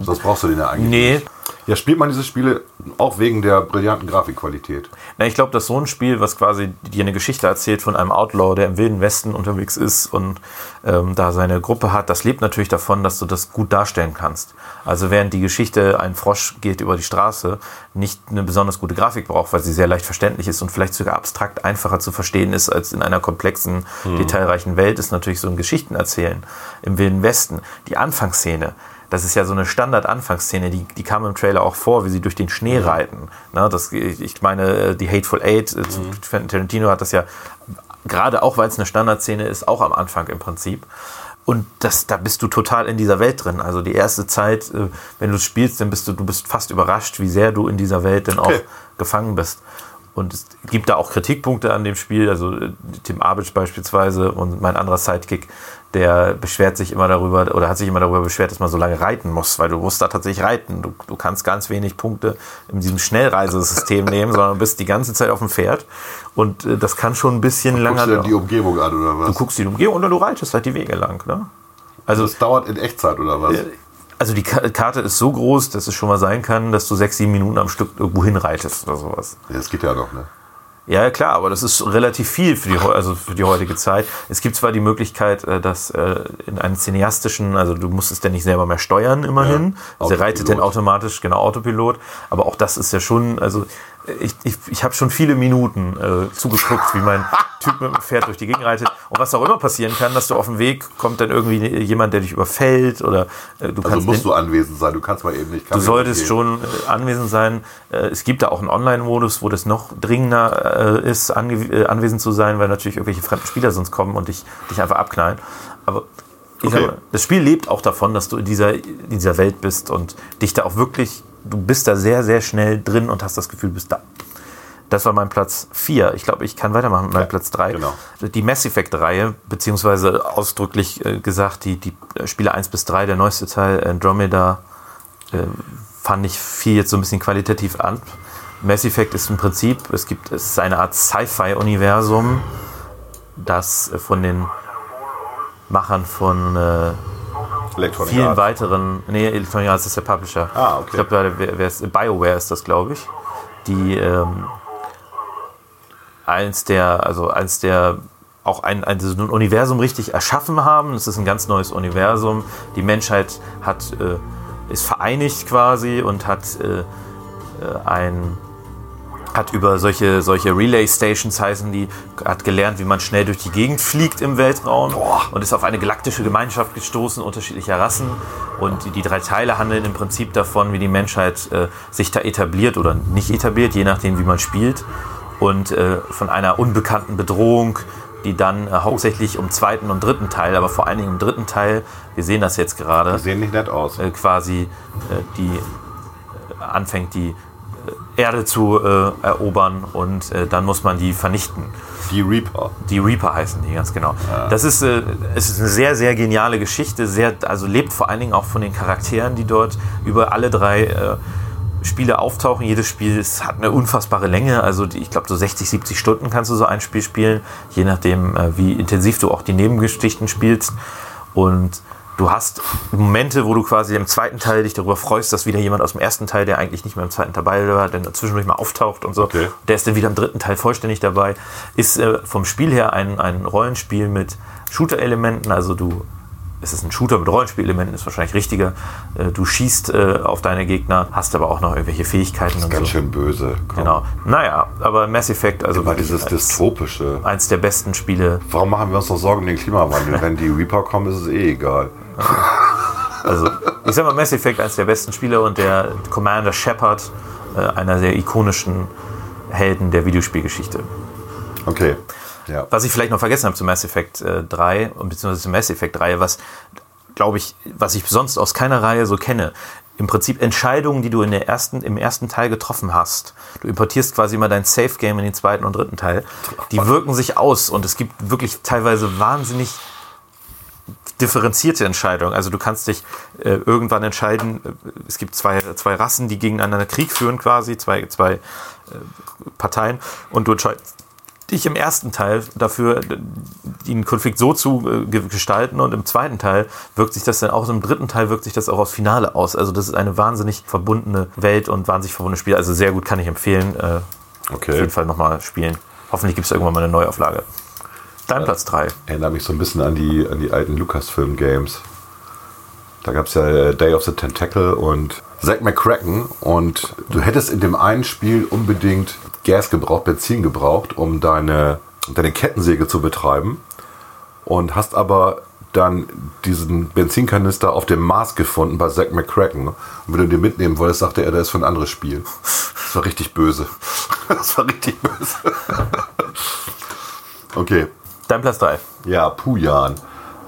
Sonst brauchst du den ja eigentlich Nee, nicht. Ja, spielt man diese Spiele auch wegen der brillanten Grafikqualität. Na, ich glaube, dass so ein Spiel, was quasi dir eine Geschichte erzählt von einem Outlaw, der im Wilden Westen unterwegs ist und ähm, da seine Gruppe hat, das lebt natürlich davon, dass du das gut darstellen kannst. Also während die Geschichte ein Frosch geht über die Straße nicht eine besonders gute Grafik braucht, weil sie sehr leicht verständlich ist und vielleicht sogar abstrakt einfacher zu verstehen ist als in einer komplexen, detailreichen Welt, ist natürlich so ein Geschichtenerzählen im Wilden Westen. Die Anfangsszene, das ist ja so eine Standard-Anfangsszene, die, die kam im Trailer auch vor, wie sie durch den Schnee reiten. Ne, das, ich meine, äh, die Hateful Eight, äh, Quentin Tarantino hat das ja, gerade auch weil es eine Standardszene ist, auch am Anfang im Prinzip. Und das, da bist du total in dieser Welt drin. Also die erste Zeit, äh, wenn du es spielst, dann bist du, du bist fast überrascht, wie sehr du in dieser Welt dann auch Okay. gefangen bist. Und es gibt da auch Kritikpunkte an dem Spiel. Also Tim Abic beispielsweise und mein anderer Sidekick, der beschwert sich immer darüber oder hat sich immer darüber beschwert, dass man so lange reiten muss, weil du musst da tatsächlich reiten. Du, du kannst ganz wenig Punkte in diesem Schnellreisesystem nehmen, sondern bist die ganze Zeit auf dem Pferd. Und äh, das kann schon ein bisschen Guckst länger du denn die dauern. Umgebung an oder Du was? guckst die Umgebung oder du reitest halt die Wege lang. Ne? Also Das dauert in Echtzeit oder was? also die Ka- Karte ist so groß, dass es schon mal sein kann, dass du sechs, sieben Minuten am Stück irgendwo hinreitest oder sowas. Ja, das geht ja noch, ne? Ja, klar, aber das ist relativ viel für die, also für die heutige Zeit. Es gibt zwar die Möglichkeit, äh, dass äh, in einem cineastischen, also du musst es ja nicht selber mehr steuern, immerhin. Ja, also er reitet dann Autopilot. automatisch, genau, Autopilot. Aber auch das ist ja schon, also ich, ich, ich habe schon viele Minuten äh, zugeguckt, wie mein Typ mit dem Pferd durch die Gegend reitet. Und was auch immer passieren kann, dass du auf dem Weg kommt dann irgendwie jemand, der dich überfällt oder äh, du Also kannst musst den- du anwesend sein, du kannst mal eben nicht. Du solltest schon äh, anwesend sein. Äh, Es gibt da auch einen Online-Modus, wo das noch dringender äh, ist, äh, anwesend zu sein, weil natürlich irgendwelche fremden Spieler sonst kommen und dich, dich einfach abknallen. Aber Okay. mal, das Spiel lebt auch davon, dass du in dieser, in dieser Welt bist und dich da auch wirklich, du bist da sehr, sehr schnell drin und hast das Gefühl, du bist da. Das war mein Platz 4. Ich glaube, ich kann weitermachen mit meinem Platz 3. genau. Die Mass Effect-Reihe, beziehungsweise ausdrücklich äh, gesagt, die, die Spiele 1 bis 3, der neueste Teil, Andromeda, äh, fand ich viel jetzt so ein bisschen qualitativ an. Mass Effect ist im Prinzip, es gibt es ist eine Art Sci-Fi-Universum, das äh, von den Machern von äh, Electronic vielen Arts. weiteren, nee, Electronic Arts ist der Publisher. Ah, okay. Ich glaube, wer, wer ist, BioWare ist das, glaube ich. Die ähm, eins der, also eins der auch ein, ein, ein Universum richtig erschaffen haben. Es ist ein ganz neues Universum. Die Menschheit hat, äh, ist vereinigt quasi und hat äh, äh, ein hat über solche, solche Relay Stations heißen die, hat gelernt, wie man schnell durch die Gegend fliegt im Weltraum und ist auf eine galaktische Gemeinschaft gestoßen, unterschiedlicher Rassen. Und die, die drei Teile handeln im Prinzip davon, wie die Menschheit äh, sich da etabliert oder nicht etabliert, je nachdem, wie man spielt. Und äh, von einer unbekannten Bedrohung, die dann äh, hauptsächlich im zweiten und dritten Teil, aber vor allen Dingen im dritten Teil, wir sehen das jetzt gerade, Die sehen nicht nett aus. äh, quasi äh, die äh, anfängt, die Erde zu äh, erobern und äh, dann muss man die vernichten. Die Reaper. Die Reaper heißen die ganz genau. Das ist, äh, es ist eine sehr, sehr geniale Geschichte, sehr, also lebt vor allen Dingen auch von den Charakteren, die dort über alle drei äh, Spiele auftauchen. Jedes Spiel ist, hat eine unfassbare Länge. Also die, ich glaube, so 60, 70 Stunden kannst du so ein Spiel spielen, je nachdem, äh, wie intensiv du auch die Nebengeschichten spielst. Und du hast Momente, wo du quasi im zweiten Teil dich darüber freust, dass wieder jemand aus dem ersten Teil, der eigentlich nicht mehr im zweiten dabei war, dann zwischendurch mal auftaucht und so. Okay. Der ist dann wieder im dritten Teil vollständig dabei. Ist äh, vom Spiel her ein, ein Rollenspiel mit Shooter-Elementen. Also du, es ist ein Shooter mit Rollenspielelementen, ist wahrscheinlich richtiger. Äh, du schießt äh, auf deine Gegner, hast aber auch noch irgendwelche Fähigkeiten und Ganz so. schön böse. Komm. Genau. Naja, aber Mass Effect, also Immer dieses als dystopische. eins der besten Spiele. Warum machen wir uns noch Sorgen um den Klimawandel? Wenn die Reaper kommen, ist es eh egal. Also, ich sag mal, Mass Effect eins der besten Spiele und der Commander Shepard, äh, einer der ikonischen Helden der Videospielgeschichte. Okay. Ja. Was ich vielleicht noch vergessen habe zu Mass Effect äh, 3 und beziehungsweise zu Mass Effect 3, was glaube ich, was ich sonst aus keiner Reihe so kenne. Im Prinzip Entscheidungen, die du in der ersten, im ersten Teil getroffen hast. Du importierst quasi mal dein Safe Game in den zweiten und dritten Teil. Die wirken sich aus und es gibt wirklich teilweise wahnsinnig differenzierte Entscheidungen. Also du kannst dich äh, irgendwann entscheiden, äh, es gibt zwei, zwei Rassen, die gegeneinander Krieg führen quasi, zwei, zwei äh, Parteien und du entscheidest dich im ersten Teil dafür, den Konflikt so zu äh, ge- gestalten und im zweiten Teil wirkt sich das dann auch, im dritten Teil wirkt sich das auch aufs Finale aus. Also das ist eine wahnsinnig verbundene Welt und wahnsinnig verbundene Spiel. Also sehr gut kann ich empfehlen. Äh, Auf Okay. jeden Fall nochmal spielen. Hoffentlich gibt es irgendwann mal eine Neuauflage. Dein Platz 3. Erinnert mich so ein bisschen an die, an die alten Lucasfilm-Games. Da gab es ja äh, Day of the Tentacle und Zack McCracken. Und du hättest in dem einen Spiel unbedingt Gas gebraucht, Benzin gebraucht, um deine, deine Kettensäge zu betreiben. Und hast aber dann diesen Benzinkanister auf dem Mars gefunden bei Zack McCracken. Und wenn du den mitnehmen wolltest, sagte er, der ist für ein anderes Spiel. Das war richtig böse. Das war richtig böse. Okay. 3. Ja, Pujan.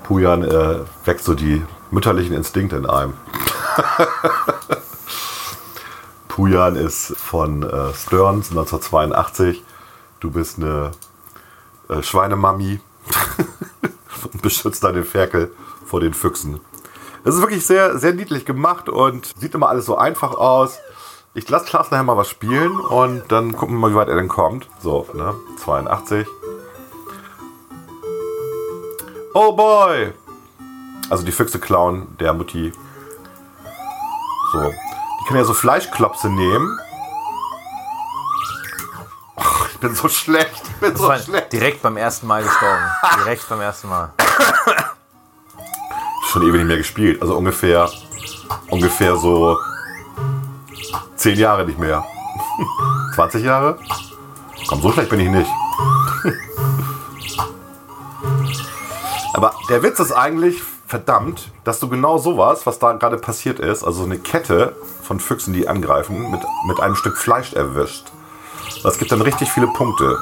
Pujan äh, weckt so die mütterlichen Instinkte in einem. Pujan ist von äh, Stearns 1982. Du bist eine äh, Schweinemami und beschützt deine Ferkel vor den Füchsen. Es ist wirklich sehr, sehr niedlich gemacht und sieht immer alles so einfach aus. Ich lasse Klaas nachher mal was spielen und dann gucken wir mal, wie weit er denn kommt. So, ne? 82. Oh boy! Also die Füchse klauen der Mutti. So. Die können ja so Fleischklopse nehmen. Och, ich bin so schlecht. Ich bin so War schlecht. direkt beim ersten Mal gestorben. direkt beim ersten Mal. Schon ewig nicht mehr gespielt. Also ungefähr, ungefähr so 10 Jahre nicht mehr. 20 Jahre? Komm, so schlecht bin ich nicht. Aber der Witz ist eigentlich, verdammt, dass du genau sowas, was da gerade passiert ist, also eine Kette von Füchsen, die angreifen, mit, mit einem Stück Fleisch erwischt. Das gibt dann richtig viele Punkte.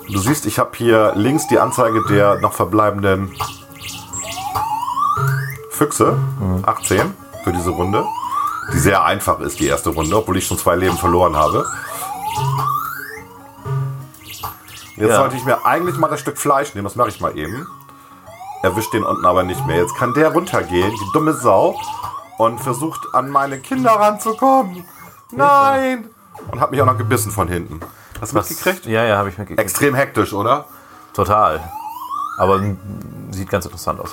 Und du siehst, ich habe hier links die Anzeige der noch verbleibenden Füchse, 18 für diese Runde, die sehr einfach ist, die erste Runde, obwohl ich schon zwei Leben verloren habe. Jetzt Ja. sollte ich mir eigentlich mal das Stück Fleisch nehmen, das mache ich mal eben. Erwischt den unten aber nicht mehr. Jetzt kann der runtergehen, die dumme Sau, und versucht an meine Kinder ranzukommen. Nein! Und hat mich auch noch gebissen von hinten. Hast du Was- mitgekriegt? Ja, ja, habe ich mitgekriegt. Extrem hektisch, oder? Total. Aber sieht ganz interessant aus.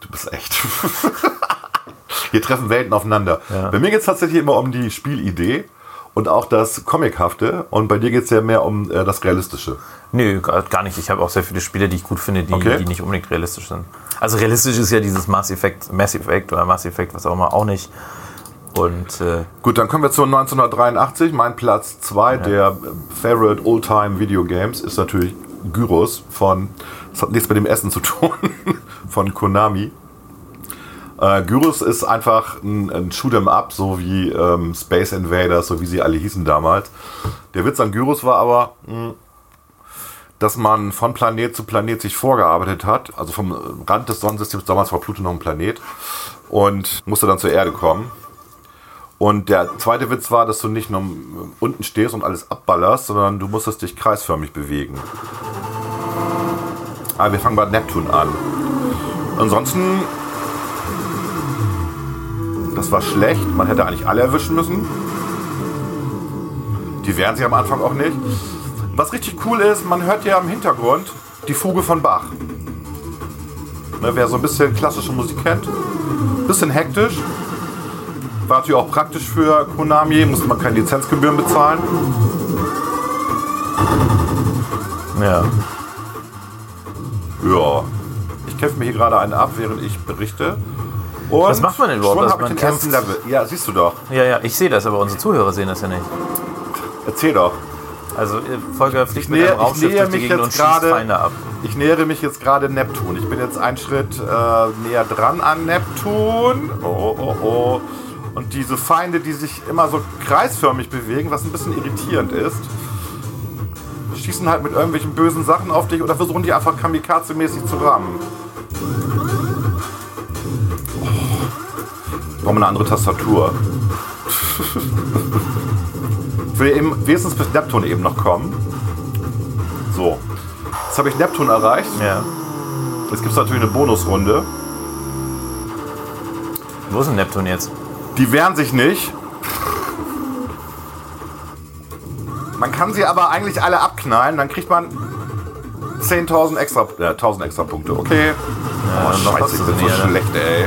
Du bist echt. Hier treffen Welten aufeinander. Ja. Bei mir geht es tatsächlich immer um die Spielidee und auch das Comichafte. Und bei dir geht es ja mehr um äh, das Realistische. Nö, gar nicht. Ich habe auch sehr viele Spiele, die ich gut finde, die, Okay. die nicht unbedingt realistisch sind. Also realistisch ist ja dieses Mass Effect, Mass Effect oder Mass Effect, was auch immer, auch nicht. Und äh, Gut, dann kommen wir zu 1983. Mein Platz 2 der äh, Favorite Oldtime Video Games ist natürlich Gyros von, das hat nichts mit dem Essen zu tun, von Konami. Äh, Gyros ist einfach ein, ein Shoot'em Up, so wie ähm, Space Invaders, so wie sie alle hießen damals. Der Witz an Gyros war aber, mh, dass man von Planet zu Planet sich vorgearbeitet hat. Also vom äh, Rand des Sonnensystems, damals war Pluto noch ein Planet, und musste dann zur Erde kommen. Und der zweite Witz war, dass du nicht nur unten stehst und alles abballerst, sondern du musstest dich kreisförmig bewegen. Aber wir fangen bei Neptun an. Ansonsten, Das war schlecht. Man hätte eigentlich alle erwischen müssen. Die wehren sich am Anfang auch nicht. Was richtig cool ist, man hört ja im Hintergrund die Fuge von Bach. Ne, wer so ein bisschen klassische Musik kennt. Bisschen hektisch. War natürlich auch praktisch für Konami, musste man keine Lizenzgebühren bezahlen. Ja. Ja. Ich kämpfe mir hier gerade einen ab, während ich berichte. Und Was macht man denn überhaupt? Schon Also habe ich man den ersten Level. Ja, siehst du doch. ja, ja, ich sehe das, aber unsere Zuhörer sehen das ja nicht. Erzähl doch. Also äh, Volker fliegt Ich mit nähe- einem Raumschiff durch die mich Gegend und schießt gerade- Feinde ab. Ich nähere mich jetzt gerade Neptun. Ich bin jetzt einen Schritt äh, näher dran an Neptun. Oh, oh, oh. Und diese Feinde, die sich immer so kreisförmig bewegen, was ein bisschen irritierend ist, schießen halt mit irgendwelchen bösen Sachen auf dich oder versuchen die einfach kamikaze-mäßig zu rammen. Brauchen wir eine andere Tastatur. Ich will eben wenigstens bis Neptun eben noch kommen. So. Jetzt habe ich Neptun erreicht. Ja. Jetzt gibt es natürlich eine Bonusrunde. Wo ist denn Neptun jetzt? Die wehren sich nicht. Man kann sie aber eigentlich alle abknallen, dann kriegt man 10.000 extra, äh, 1000 extra Punkte. Okay. oh, noch scheiße, ich bin so schlecht, ey.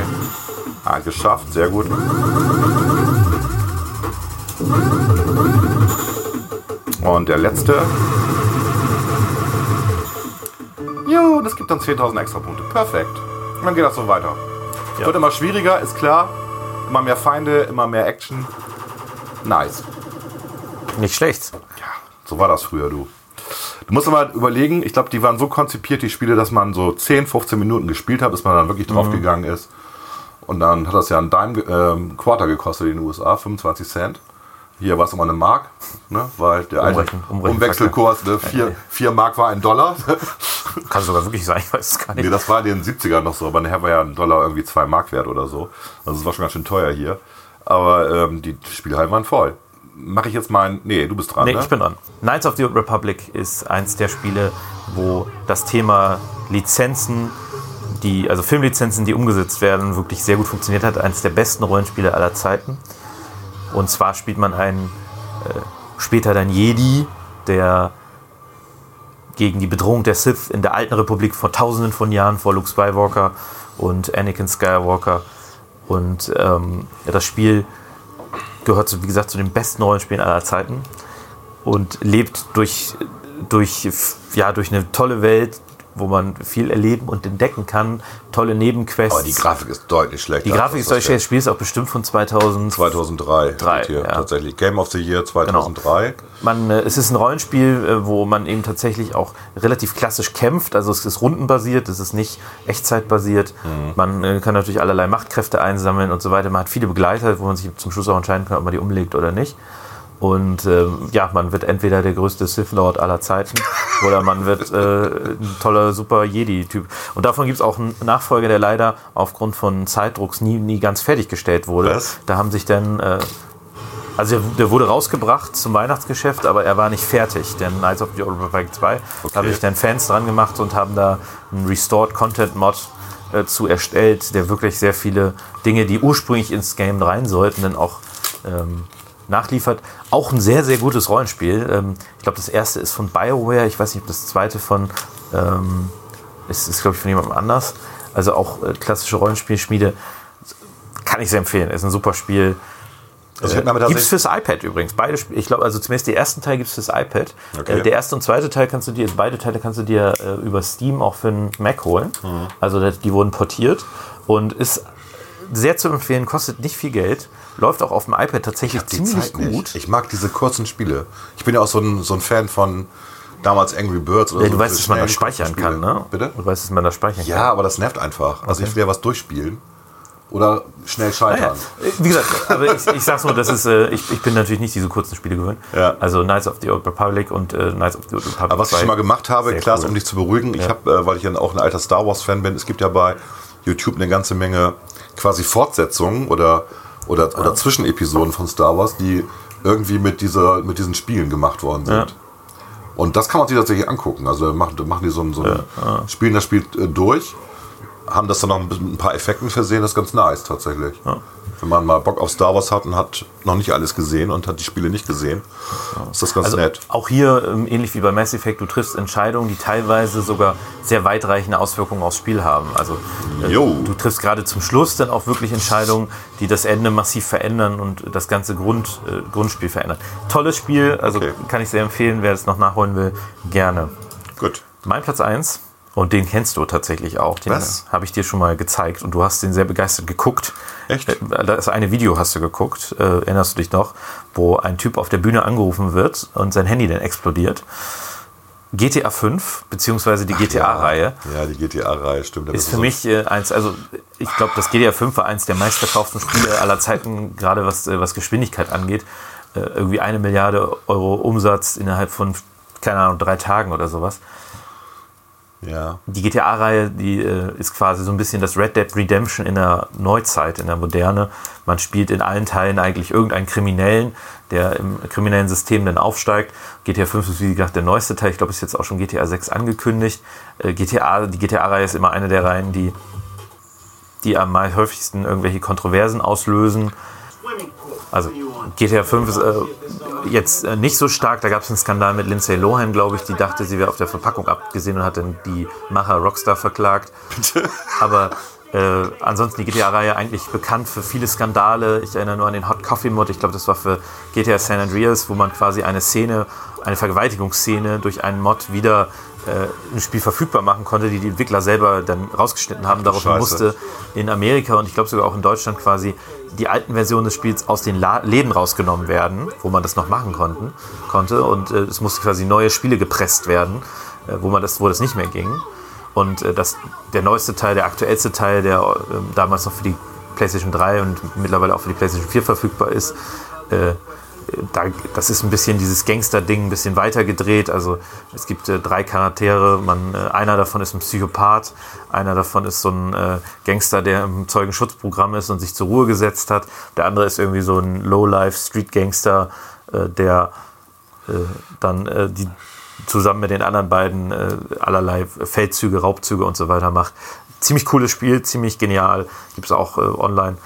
Ah, geschafft, sehr gut. Und der letzte. Jo, das gibt dann 10.000 extra Punkte. Perfekt. Und dann geht das so weiter. Ja. Wird immer schwieriger, ist klar. Immer mehr Feinde, immer mehr Action. Nice. Nicht schlecht. Ja, so war das früher, du. Du musst mal überlegen, ich glaube, die waren so konzipiert, die Spiele, dass man so 10, 15 Minuten gespielt hat, bis man dann wirklich draufgegangen ist. Und dann hat das ja ein Dime, ähm, Quarter gekostet in den USA, 25 Cent. Hier war es immer eine Mark, ne? weil der Umrechnen- Umrechenfaktor. Umwechselkurs, ne? 4, 4 Mark war ein Dollar. Kann sogar wirklich sein, ich weiß es gar nicht. nee, das war in den 70ern noch so, aber nachher war ja ein Dollar irgendwie 2 Mark wert oder so. Also es war schon ganz schön teuer hier. Aber ähm, die Spielhallen waren voll. Mache ich jetzt mal ein. Nee, du bist dran. Nee, ne? ich bin dran. Knights of the Old Republic ist eins der Spiele, wo das Thema Lizenzen, die, also Filmlizenzen, die umgesetzt werden, wirklich sehr gut funktioniert hat. Eines der besten Rollenspiele aller Zeiten. Und zwar spielt man einen äh, später dann Jedi, der gegen die Bedrohung der Sith in der alten Republik vor tausenden von Jahren vor Luke Skywalker und Anakin Skywalker. Und ähm, das Spiel gehört, wie gesagt, zu den besten Rollenspielen aller Zeiten und lebt durch, durch, ja, durch eine tolle Welt, wo man viel erleben und entdecken kann. Tolle Nebenquests. Aber die Grafik ist deutlich schlechter. Die Grafik ist deutlich schlecht. Das Spiel ist auch bestimmt von 2000. 2003 Drei, steht hier ja. tatsächlich. Game of the Year 2003. Man, äh, es ist ein Rollenspiel, äh, wo man eben tatsächlich auch relativ klassisch kämpft. Also es ist rundenbasiert, es ist nicht echtzeitbasiert. Man äh, kann natürlich allerlei Machtkräfte einsammeln und so weiter. Man hat viele Begleiter, wo man sich zum Schluss auch entscheiden kann, ob man die umlegt oder nicht. Und ähm, ja, man wird entweder der größte Sith Lord aller Zeiten oder man wird äh, ein toller Super Jedi-Typ. Und davon gibt es auch einen Nachfolger, der leider aufgrund von Zeitdrucks nie, nie ganz fertiggestellt wurde. Was? Da haben sich dann äh, also der, wurde rausgebracht zum Weihnachtsgeschäft, aber er war nicht fertig. Denn Knights of the Old Republic 2 Okay. haben sich dann Fans dran gemacht und haben da einen Restored Content Mod äh, zu erstellt, der wirklich sehr viele Dinge, die ursprünglich ins Game rein sollten, dann auch ähm, nachliefert. Auch ein sehr, sehr gutes Rollenspiel. Ähm, ich glaube, das erste ist von BioWare. Ich weiß nicht, ob das zweite von ähm, ist, ist glaube ich, von jemandem anders. Also auch äh, klassische Rollenspielschmiede. Kann ich sehr empfehlen. Ist ein super Spiel. Also mir Gibt es fürs iPad übrigens. Beide, ich glaube, also zumindest den ersten Teil gibt es fürs iPad. Okay. Äh, der erste und zweite Teil kannst du dir, also beide Teile kannst du dir äh, über Steam auch für einen Mac holen. Mhm. Also die wurden portiert und ist sehr zu empfehlen, kostet nicht viel Geld, läuft auch auf dem iPad tatsächlich Die ziemlich Zeit nicht. gut. Ich mag diese kurzen Spiele. Ich bin ja auch so ein, so ein Fan von damals Angry Birds oder Ja, so. du weißt, dass man das speichern kann, ne? Bitte? Du weißt, dass man das speichern Ja, kann. aber das nervt einfach. Also ich will ja was durchspielen oder schnell Ah, scheitern. ja. Wie gesagt, aber ich, ich sag's nur, das ist, äh, ich, ich bin natürlich nicht diese kurzen Spiele gewöhnt. Ja. Also Knights of the Old Republic und äh, Knights of the Old Republic. Aber was ich 2. schon mal gemacht habe, Klaas, cool. um dich zu beruhigen, ich habe, äh, weil ich ja auch ein alter Star Wars Fan bin, es gibt ja bei YouTube eine ganze Menge quasi Fortsetzungen oder oder, oder Zwischenepisoden von Star Wars, die irgendwie mit dieser mit diesen Spielen gemacht worden sind. Ja. Und das kann man sich tatsächlich angucken. Also machen, machen die so ein, so ein spielen das Spiel äh, durch, haben das dann noch ein, bisschen- ein paar Effekten versehen, das ist ganz nice tatsächlich. Wenn man mal Bock auf Star Wars hat und hat noch nicht alles gesehen und hat die Spiele nicht gesehen, ist das ganz Also nett. auch hier, ähm, ähnlich wie bei Mass Effect, du triffst Entscheidungen, die teilweise sogar sehr weitreichende Auswirkungen aufs Spiel haben. Also äh, Jo. du triffst gerade zum Schluss dann auch wirklich Entscheidungen, die das Ende massiv verändern und das ganze Grund, äh, Grundspiel verändern. Tolles Spiel, also Okay. kann ich sehr empfehlen, wer es noch nachholen will, gerne. Gut. Mein Platz 1, und den kennst du tatsächlich auch, den Was? habe ich dir schon mal gezeigt und du hast den sehr begeistert geguckt. Echt? Äh, Das eine Video hast du geguckt, äh, erinnerst du dich noch, wo ein Typ auf der Bühne angerufen wird und sein Handy dann explodiert. GTA 5, beziehungsweise die GTA-Reihe, Ja, die GTA-Reihe, stimmt. Ist für mich äh, eins, also ich glaube, das GTA 5 war eins der meistverkauften Spiele aller Zeiten, gerade was, äh, was Geschwindigkeit angeht. Äh, irgendwie eine Milliarde Euro Umsatz innerhalb von, keine Ahnung, drei Tagen oder sowas. Ja. Die GTA-Reihe, die äh, ist quasi so ein bisschen das Red Dead Redemption in der Neuzeit, in der Moderne. Man spielt in allen Teilen eigentlich irgendeinen Kriminellen, der im kriminellen System dann aufsteigt. GTA 5 ist wie gesagt der neueste Teil. Ich glaube, ist jetzt auch schon GTA 6 angekündigt. Äh, GTA, die GTA-Reihe ist immer eine der Reihen, die, die am häufigsten irgendwelche Kontroversen auslösen. Also GTA 5 ist äh, jetzt äh, nicht so stark. Da gab es einen Skandal mit Lindsay Lohan, glaube ich. Die dachte, sie wäre auf der Verpackung abgesehen und hat dann die Macher Rockstar verklagt. Aber äh, ansonsten die GTA-Reihe eigentlich bekannt für viele Skandale. Ich erinnere nur an den Hot Coffee Mod. Ich glaube, das war für GTA San Andreas, wo man quasi eine Szene, eine Vergewaltigungsszene durch einen Mod wieder äh, im Spiel verfügbar machen konnte, die die Entwickler selber dann rausgeschnitten haben. Daraufhin musste in Amerika und ich glaube sogar auch in Deutschland quasi die alten Versionen des Spiels aus den La Läden rausgenommen werden, wo man das noch machen konnten, konnte und äh, es musste quasi neue Spiele gepresst werden, äh, wo man das, wo das nicht mehr ging. Und äh, das, der neueste Teil, der aktuellste Teil, der äh, damals noch für die PlayStation 3 und mittlerweile auch für die PlayStation 4 verfügbar ist, äh, da, das ist ein bisschen dieses Gangster-Ding ein bisschen weiter gedreht. Also es gibt äh, drei Charaktere. Man, äh, einer davon ist ein Psychopath, einer davon ist so ein äh, Gangster, der im Zeugenschutzprogramm ist und sich zur Ruhe gesetzt hat. Der andere ist irgendwie so ein Low-Life-Street-Gangster, äh, der äh, dann äh, die zusammen mit den anderen beiden allerlei Feldzüge, Raubzüge und so weiter macht. Ziemlich cooles Spiel, ziemlich genial. Gibt es auch online.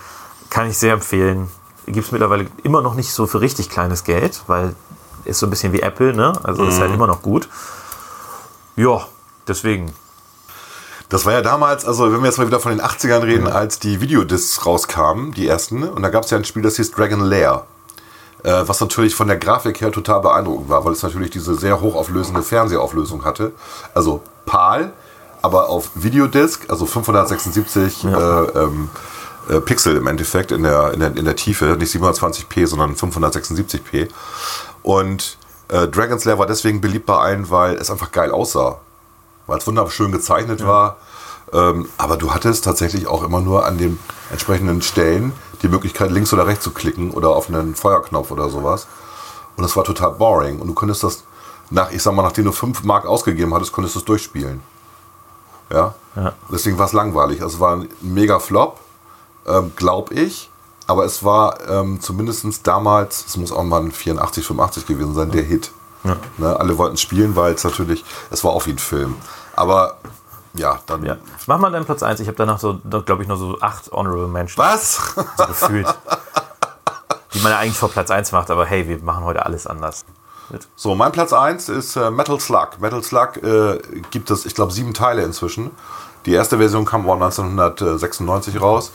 Kann ich sehr empfehlen. Gibt es mittlerweile immer noch nicht so für richtig kleines Geld, weil ist so ein bisschen wie Apple, ne? Also ist halt immer noch gut. Ja, deswegen. Das war ja damals, also wenn wir jetzt mal wieder von den 80ern reden, als die Videodiscs rauskamen, die ersten, und da gab es ja ein Spiel, das hieß Dragon Lair. Äh, was natürlich von der Grafik her total beeindruckend war, weil es natürlich diese sehr hochauflösende Fernsehauflösung hatte. Also PAL, aber auf Videodisc, also 576 äh, ähm, äh, Pixel im Endeffekt in der, in, der, in der Tiefe, nicht 720p, sondern 576p. Und äh, Dragon's Lair war deswegen beliebt bei allen, weil es einfach geil aussah weil es wunderschön gezeichnet war. Ähm, aber du hattest tatsächlich auch immer nur an den entsprechenden Stellen die Möglichkeit, links oder rechts zu klicken oder auf einen Feuerknopf oder sowas. Und das war total boring. Und du konntest das nach, ich sag mal, nachdem du 5 Mark ausgegeben hattest, konntest du es durchspielen. Ja. Ja. Deswegen war es langweilig. Also es war ein mega Flop, ähm, glaube ich. Aber es war ähm, zumindest damals, es muss auch mal ein 84, 85 gewesen sein, der Hit. Ne, alle wollten es spielen, weil es natürlich, es war auch wie ein Film. Aber ja, dann. Ja. Mach mal deinen Platz 1. Ich habe danach so, glaube ich, nur so acht Honorable Mentions Was? so gefühlt. Die man ja eigentlich vor Platz 1 macht, aber hey, wir machen heute alles anders. So, mein Platz 1 ist äh, Metal Slug. Metal Slug äh, gibt es, ich glaube, sieben Teile inzwischen. Die erste Version kam war 1996 raus.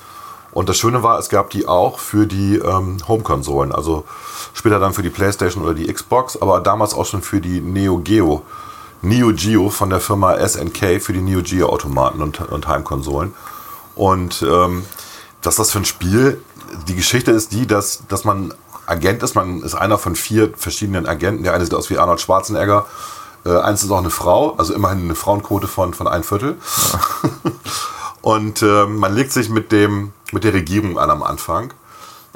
Und das Schöne war, es gab die auch für die ähm, Home-Konsolen. Also später dann für die Playstation oder die Xbox, aber damals auch schon für die Neo Geo. Neo Geo von der Firma SNK für die Neo Geo Automaten und, und Heimkonsolen. Und ähm, was das für ein Spiel? Die Geschichte ist die, dass, dass man Agent ist. Man ist einer von vier verschiedenen Agenten. Der eine sieht aus wie Arnold Schwarzenegger. Äh, eins ist auch eine Frau, also immerhin eine Frauenquote von, von ein Viertel. Und äh, man legt sich mit, dem, mit der Regierung an am Anfang,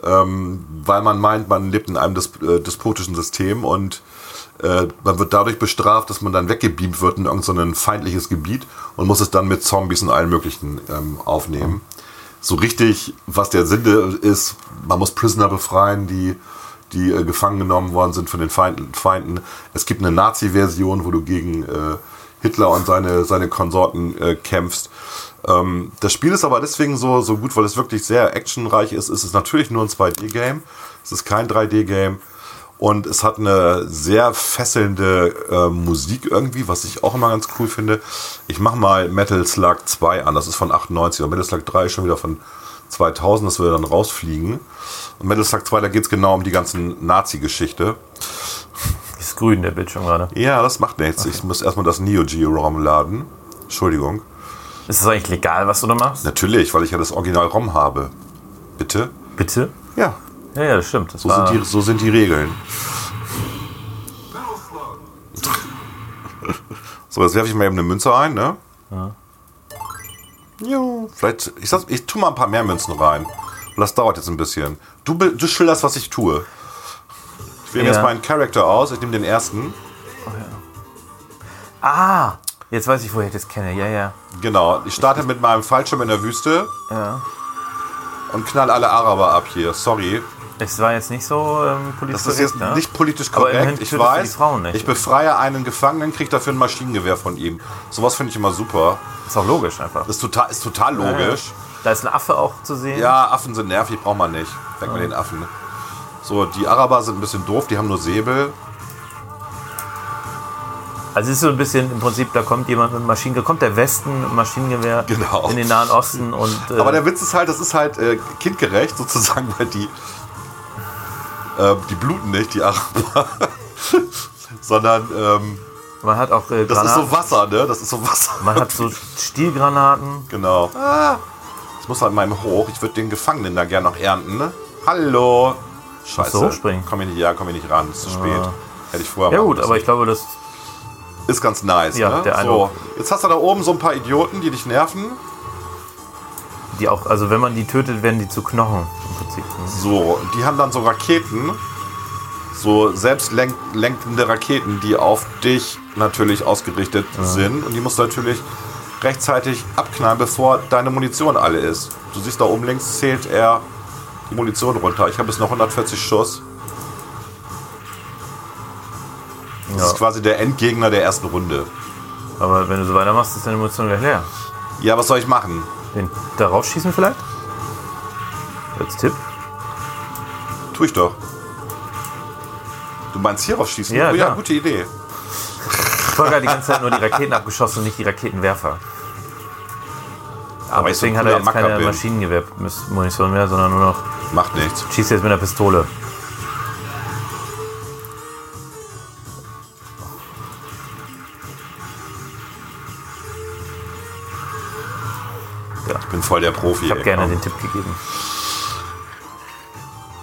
ähm, weil man meint, man lebt in einem dis äh, despotischen System und äh, man wird dadurch bestraft, dass man dann weggebeamt wird in irgendein feindliches Gebiet und muss es dann mit Zombies und allen möglichen ähm, aufnehmen. So richtig, was der Sinn ist, man muss Prisoner befreien, die, die äh, gefangen genommen worden sind von den Feinden. Feinden. Es gibt eine Nazi-Version, wo du gegen äh, Hitler und seine, seine Konsorten äh, kämpfst. Ähm, das Spiel ist aber deswegen so, so gut, weil es wirklich sehr actionreich ist. Es ist natürlich nur ein 2D-Game. Es ist kein 3D-Game. Und es hat eine sehr fesselnde äh, Musik irgendwie, was ich auch immer ganz cool finde. Ich mache mal Metal Slug 2 an, das ist von 98. Und Metal Slug 3 ist schon wieder von 2000, das wir dann rausfliegen. Und Metal Slug 2, da geht es genau um die ganzen Nazi-Geschichte. Ist grün der Bildschirm gerade. Ja, das macht nichts. Ich muss erstmal das Neo Geo ROM laden. Entschuldigung. Ist das eigentlich legal, was du da machst? Natürlich, weil ich ja das Original ROM habe. Bitte? Bitte? Ja, Ja, ja, das stimmt. Das so, war, sind, die, so sind die Regeln. So, jetzt werfe ich mal eben eine Münze ein, ne? Jo, vielleicht, ich, sag, ich tue mal ein paar mehr Münzen rein. Und das dauert jetzt ein bisschen. Du, du schilderst, was ich tue. Ich wähle Ja. jetzt meinen Charakter aus. Ich nehme den ersten. ah, jetzt weiß ich, woher ich das kenne. Ja, ja. Genau. Ich starte mit meinem Fallschirm in der Wüste ja. und knall alle Araber ab hier. Sorry. Es war jetzt nicht so ähm, politisch Das ist jetzt korrekt, ne? nicht politisch korrekt. Ich weiß. Ich befreie einen Gefangenen, kriege dafür ein Maschinengewehr von ihm. Sowas finde ich immer super. Ist auch logisch einfach. Das ist total, ist total logisch. Da ist ein Affe auch zu sehen. Ja, Affen sind nervig, braucht man nicht. Weg mit den Affen. So, die Araber sind ein bisschen doof, die haben nur Säbel. Also es ist so ein bisschen im Prinzip, da kommt jemand mit Maschinengewehr, kommt der Westen mit Maschinengewehr Genau. in den Nahen Osten und äh, Aber der Witz ist halt, das ist halt äh, kindgerecht sozusagen, weil die, äh, die bluten nicht, die Araber. Sondern ähm, man hat auch äh, das ist Granaten. so Wasser, ne? Das ist so Wasser. man hat so Stielgranaten. Genau. Ah, ich muss halt mal eben hoch. Ich würde den Gefangenen da gerne noch ernten. Ne? Hallo. Scheiße. du hochspringen? Komm ich nicht, ja, komm ich nicht ran. Ist zu spät. Hätte ich vorher Ja gut, aber ich glaube, das Ist ganz nice, Ja, ne? der so, Eindruck. jetzt hast du da oben so ein paar Idioten, die dich nerven. die auch, also wenn man die tötet, werden die zu Knochen im Prinzip. So, die haben dann so Raketen, so selbstlenkende Raketen, die auf dich natürlich ausgerichtet sind. Und die musst du natürlich rechtzeitig abknallen, bevor deine Munition alle ist. Du siehst da oben links zählt er die Munition runter. Ich habe jetzt noch 140 Schuss. Das Ja. ist quasi der Endgegner der ersten Runde. Aber wenn du so weitermachst, ist deine Munition gleich leer. Ja, was soll ich machen? Den da rausschießen vielleicht? Als Tipp? Tu ich doch. Du meinst hier rausschießen? Ja, oh, ja, gute Idee. Volker hat die ganze Zeit nur die Raketen abgeschossen und nicht die Raketenwerfer. Aber so deswegen hat er jetzt Macker keine. Maschinengewehrmunition mehr, sondern nur noch Macht nichts. schießt jetzt mit einer Pistole. Ich bin voll der Profi. Ich habe gerne komm. den Tipp gegeben.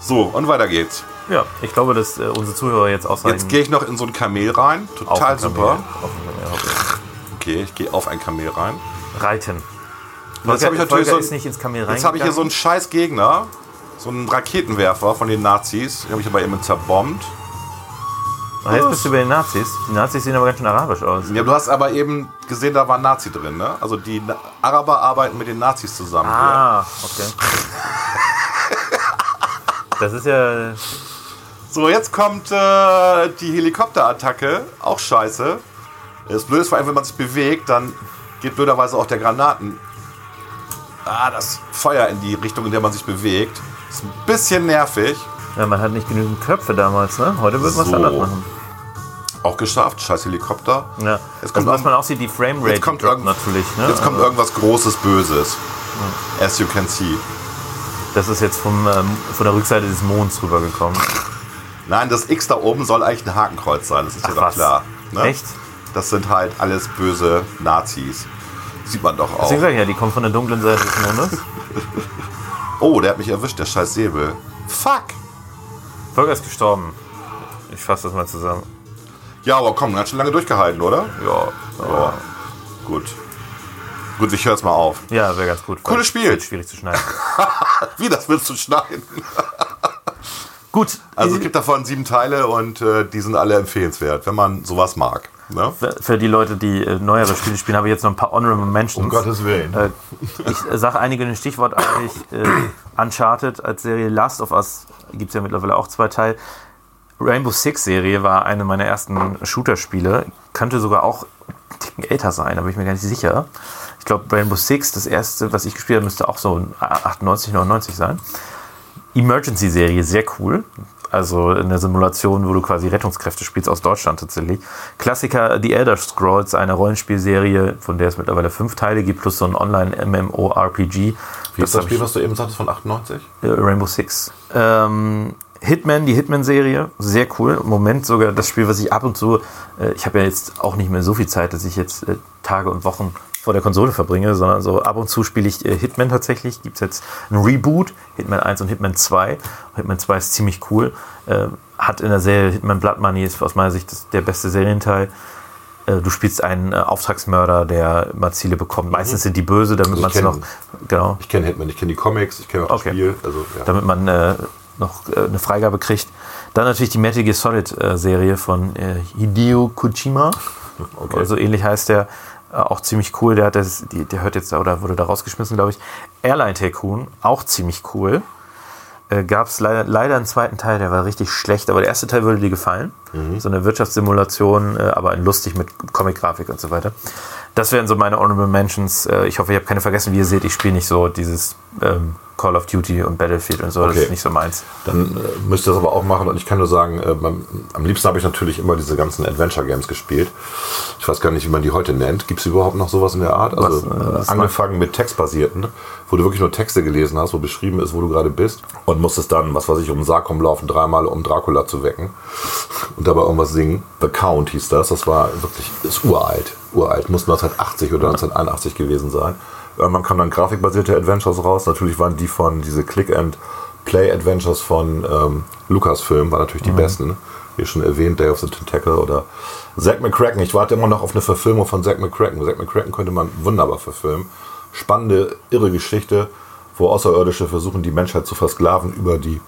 So, und weiter geht's. Ja, ich glaube, dass äh, unsere Zuhörer jetzt ausreichend Jetzt gehe ich noch in so ein Kamel rein. Total Kamel- super. Kamel hocken. Okay, ich gehe auf ein Kamel rein. Reiten. Jetzt habe ich natürlich Volker so nicht ins Kamel jetzt habe ich hier so einen scheiß Gegner. So einen Raketenwerfer von den Nazis. Den habe ich aber eben zerbombt. Jetzt bist du bei den Nazis. Die Nazis sehen aber ganz schön arabisch aus. Ja, du hast aber eben gesehen, da war ein Nazi drin, ne? Also die Araber arbeiten mit den Nazis zusammen. hier. Ah, okay. Das ist ja. So, jetzt kommt äh, die Helikopterattacke. Auch scheiße. Das Blöde ist vor allem, wenn man sich bewegt, dann geht blöderweise auch der Granaten. Ah, das Feuer in die Richtung, in der man sich bewegt. Ist ein bisschen nervig. ja. Man hat nicht genügend Köpfe damals, ne? Heute wird man es So. anders machen. Auch geschafft. Scheiß Helikopter. Ja. Jetzt kommt also, was man auch sieht, die Framerate Jetzt kommt, natürlich. Ne? jetzt kommt irgendwas Großes, Böses. As you can see. das ist jetzt vom, ähm, von der Rückseite des Monds rübergekommen. Nein, das X da oben soll eigentlich ein Hakenkreuz sein. Das ist ja doch was? klar. Ne? Echt? Das sind halt alles böse Nazis. Sieht man doch auch. Deswegen sag ich ja, die kommen von der dunklen Seite des Mondes. Oh, der hat mich erwischt, der scheiß Säbel. Fuck. Volker ist gestorben. Ich fasse das mal zusammen. Ja, aber komm, ganz schön lange durchgehalten, oder? Ja. Ja. Gut. Gut, ich hör's mal auf. Ja, wäre ganz gut. Cooles Spiel. Wird schwierig zu schneiden. Wie, das willst du schneiden? gut. Also es gibt davon sieben Teile und äh, die sind alle empfehlenswert, wenn man sowas mag. Ne? Für- die Leute, die äh, neuere Spiele spielen, habe ich jetzt noch ein paar Honorable Mentions. Willen. Äh, ich sage einige ein Stichwort eigentlich. Äh, Uncharted als Serie Last of Us gibt es ja mittlerweile auch zwei Teile. Rainbow Six Serie war eine meiner ersten Shooter-Spiele. Könnte sogar auch ein Ticken älter sein, da bin ich mir gar nicht sicher. Ich glaube, Rainbow Six, das erste, was ich gespielt habe, müsste auch so 98, 99 sein. Emergency-Serie, sehr cool. Also eine Simulation, wo du quasi Rettungskräfte spielst aus Deutschland tatsächlich. Klassiker The Elder Scrolls, eine Rollenspielserie, von der es mittlerweile fünf Teile gibt, plus so ein Online-MMORPG. Wie ist das hab Spiel, was du eben sagtest, von 98? äh, Rainbow Six. Ähm, Hitman, die Hitman-Serie, sehr cool. Im Moment sogar das Spiel, was ich ab und zu, äh, ich habe ja jetzt auch nicht mehr so viel Zeit, dass ich jetzt äh, Tage und Wochen vor der Konsole verbringe, sondern so ab und zu spiele ich äh, Hitman tatsächlich. Gibt es jetzt ein Reboot, Hitman 1 und Hitman 2. Hitman 2 ist ziemlich cool. Äh, hat in der Serie Hitman Blood Money ist aus meiner Sicht das, der beste Serienteil. Äh, Du spielst einen äh, Auftragsmörder, der immer Ziele bekommt. Meistens sind die böse, damit Also man es noch. Genau Ich kenne Hitman, ich kenne die Comics, ich kenne auch Okay. das Spiel. Also, ja. damit man äh, noch äh, eine Freigabe kriegt. Dann natürlich die Metal Gear Solid äh, Serie von äh, Hideo Kojima. Okay. Also ähnlich heißt der. Äh, auch ziemlich cool. Der, hat das, die, der hört jetzt oder wurde da rausgeschmissen, glaube ich. Airline Tycoon, auch ziemlich cool. Äh, Gab es leider, leider einen zweiten Teil, der war richtig schlecht, aber der erste Teil würde dir gefallen. So eine Wirtschaftssimulation, äh, aber lustig mit Comic-Grafik und so weiter. Das wären so meine Honorable Mentions. Ich hoffe, ich habe keine vergessen. Wie ihr seht, ich spiele nicht so dieses ähm, Call of Duty und Battlefield und so. Das Okay. ist nicht so meins. Dann äh, müsst ihr das aber auch machen und ich kann nur sagen, äh, beim, am liebsten habe ich natürlich immer diese ganzen Adventure Games gespielt. Ich weiß gar nicht, wie man die heute nennt. Gibt es überhaupt noch sowas in der Art? Also Was, äh, was äh, angefangen mit textbasierten, wo du wirklich nur Texte gelesen hast, wo beschrieben ist, wo du gerade bist und musstest dann, was weiß ich, um den Sarg rumlaufen, dreimal um Dracula zu wecken und dabei irgendwas singen. The Count hieß das. Das war wirklich, ist uralt. Uralt. Muss 1980 oder 1981 gewesen sein. Irgendwann kamen dann grafikbasierte Adventures raus. Natürlich waren die von diese Click and Play Adventures von ähm, Lucasfilm, waren natürlich die besten. Wie schon erwähnt, Day of the Tentacle oder Zack McCracken. Ich warte immer noch auf eine Verfilmung von Zack McCracken. Zack McCracken könnte man wunderbar verfilmen. Spannende, irre Geschichte, wo Außerirdische versuchen, die Menschheit zu versklaven über die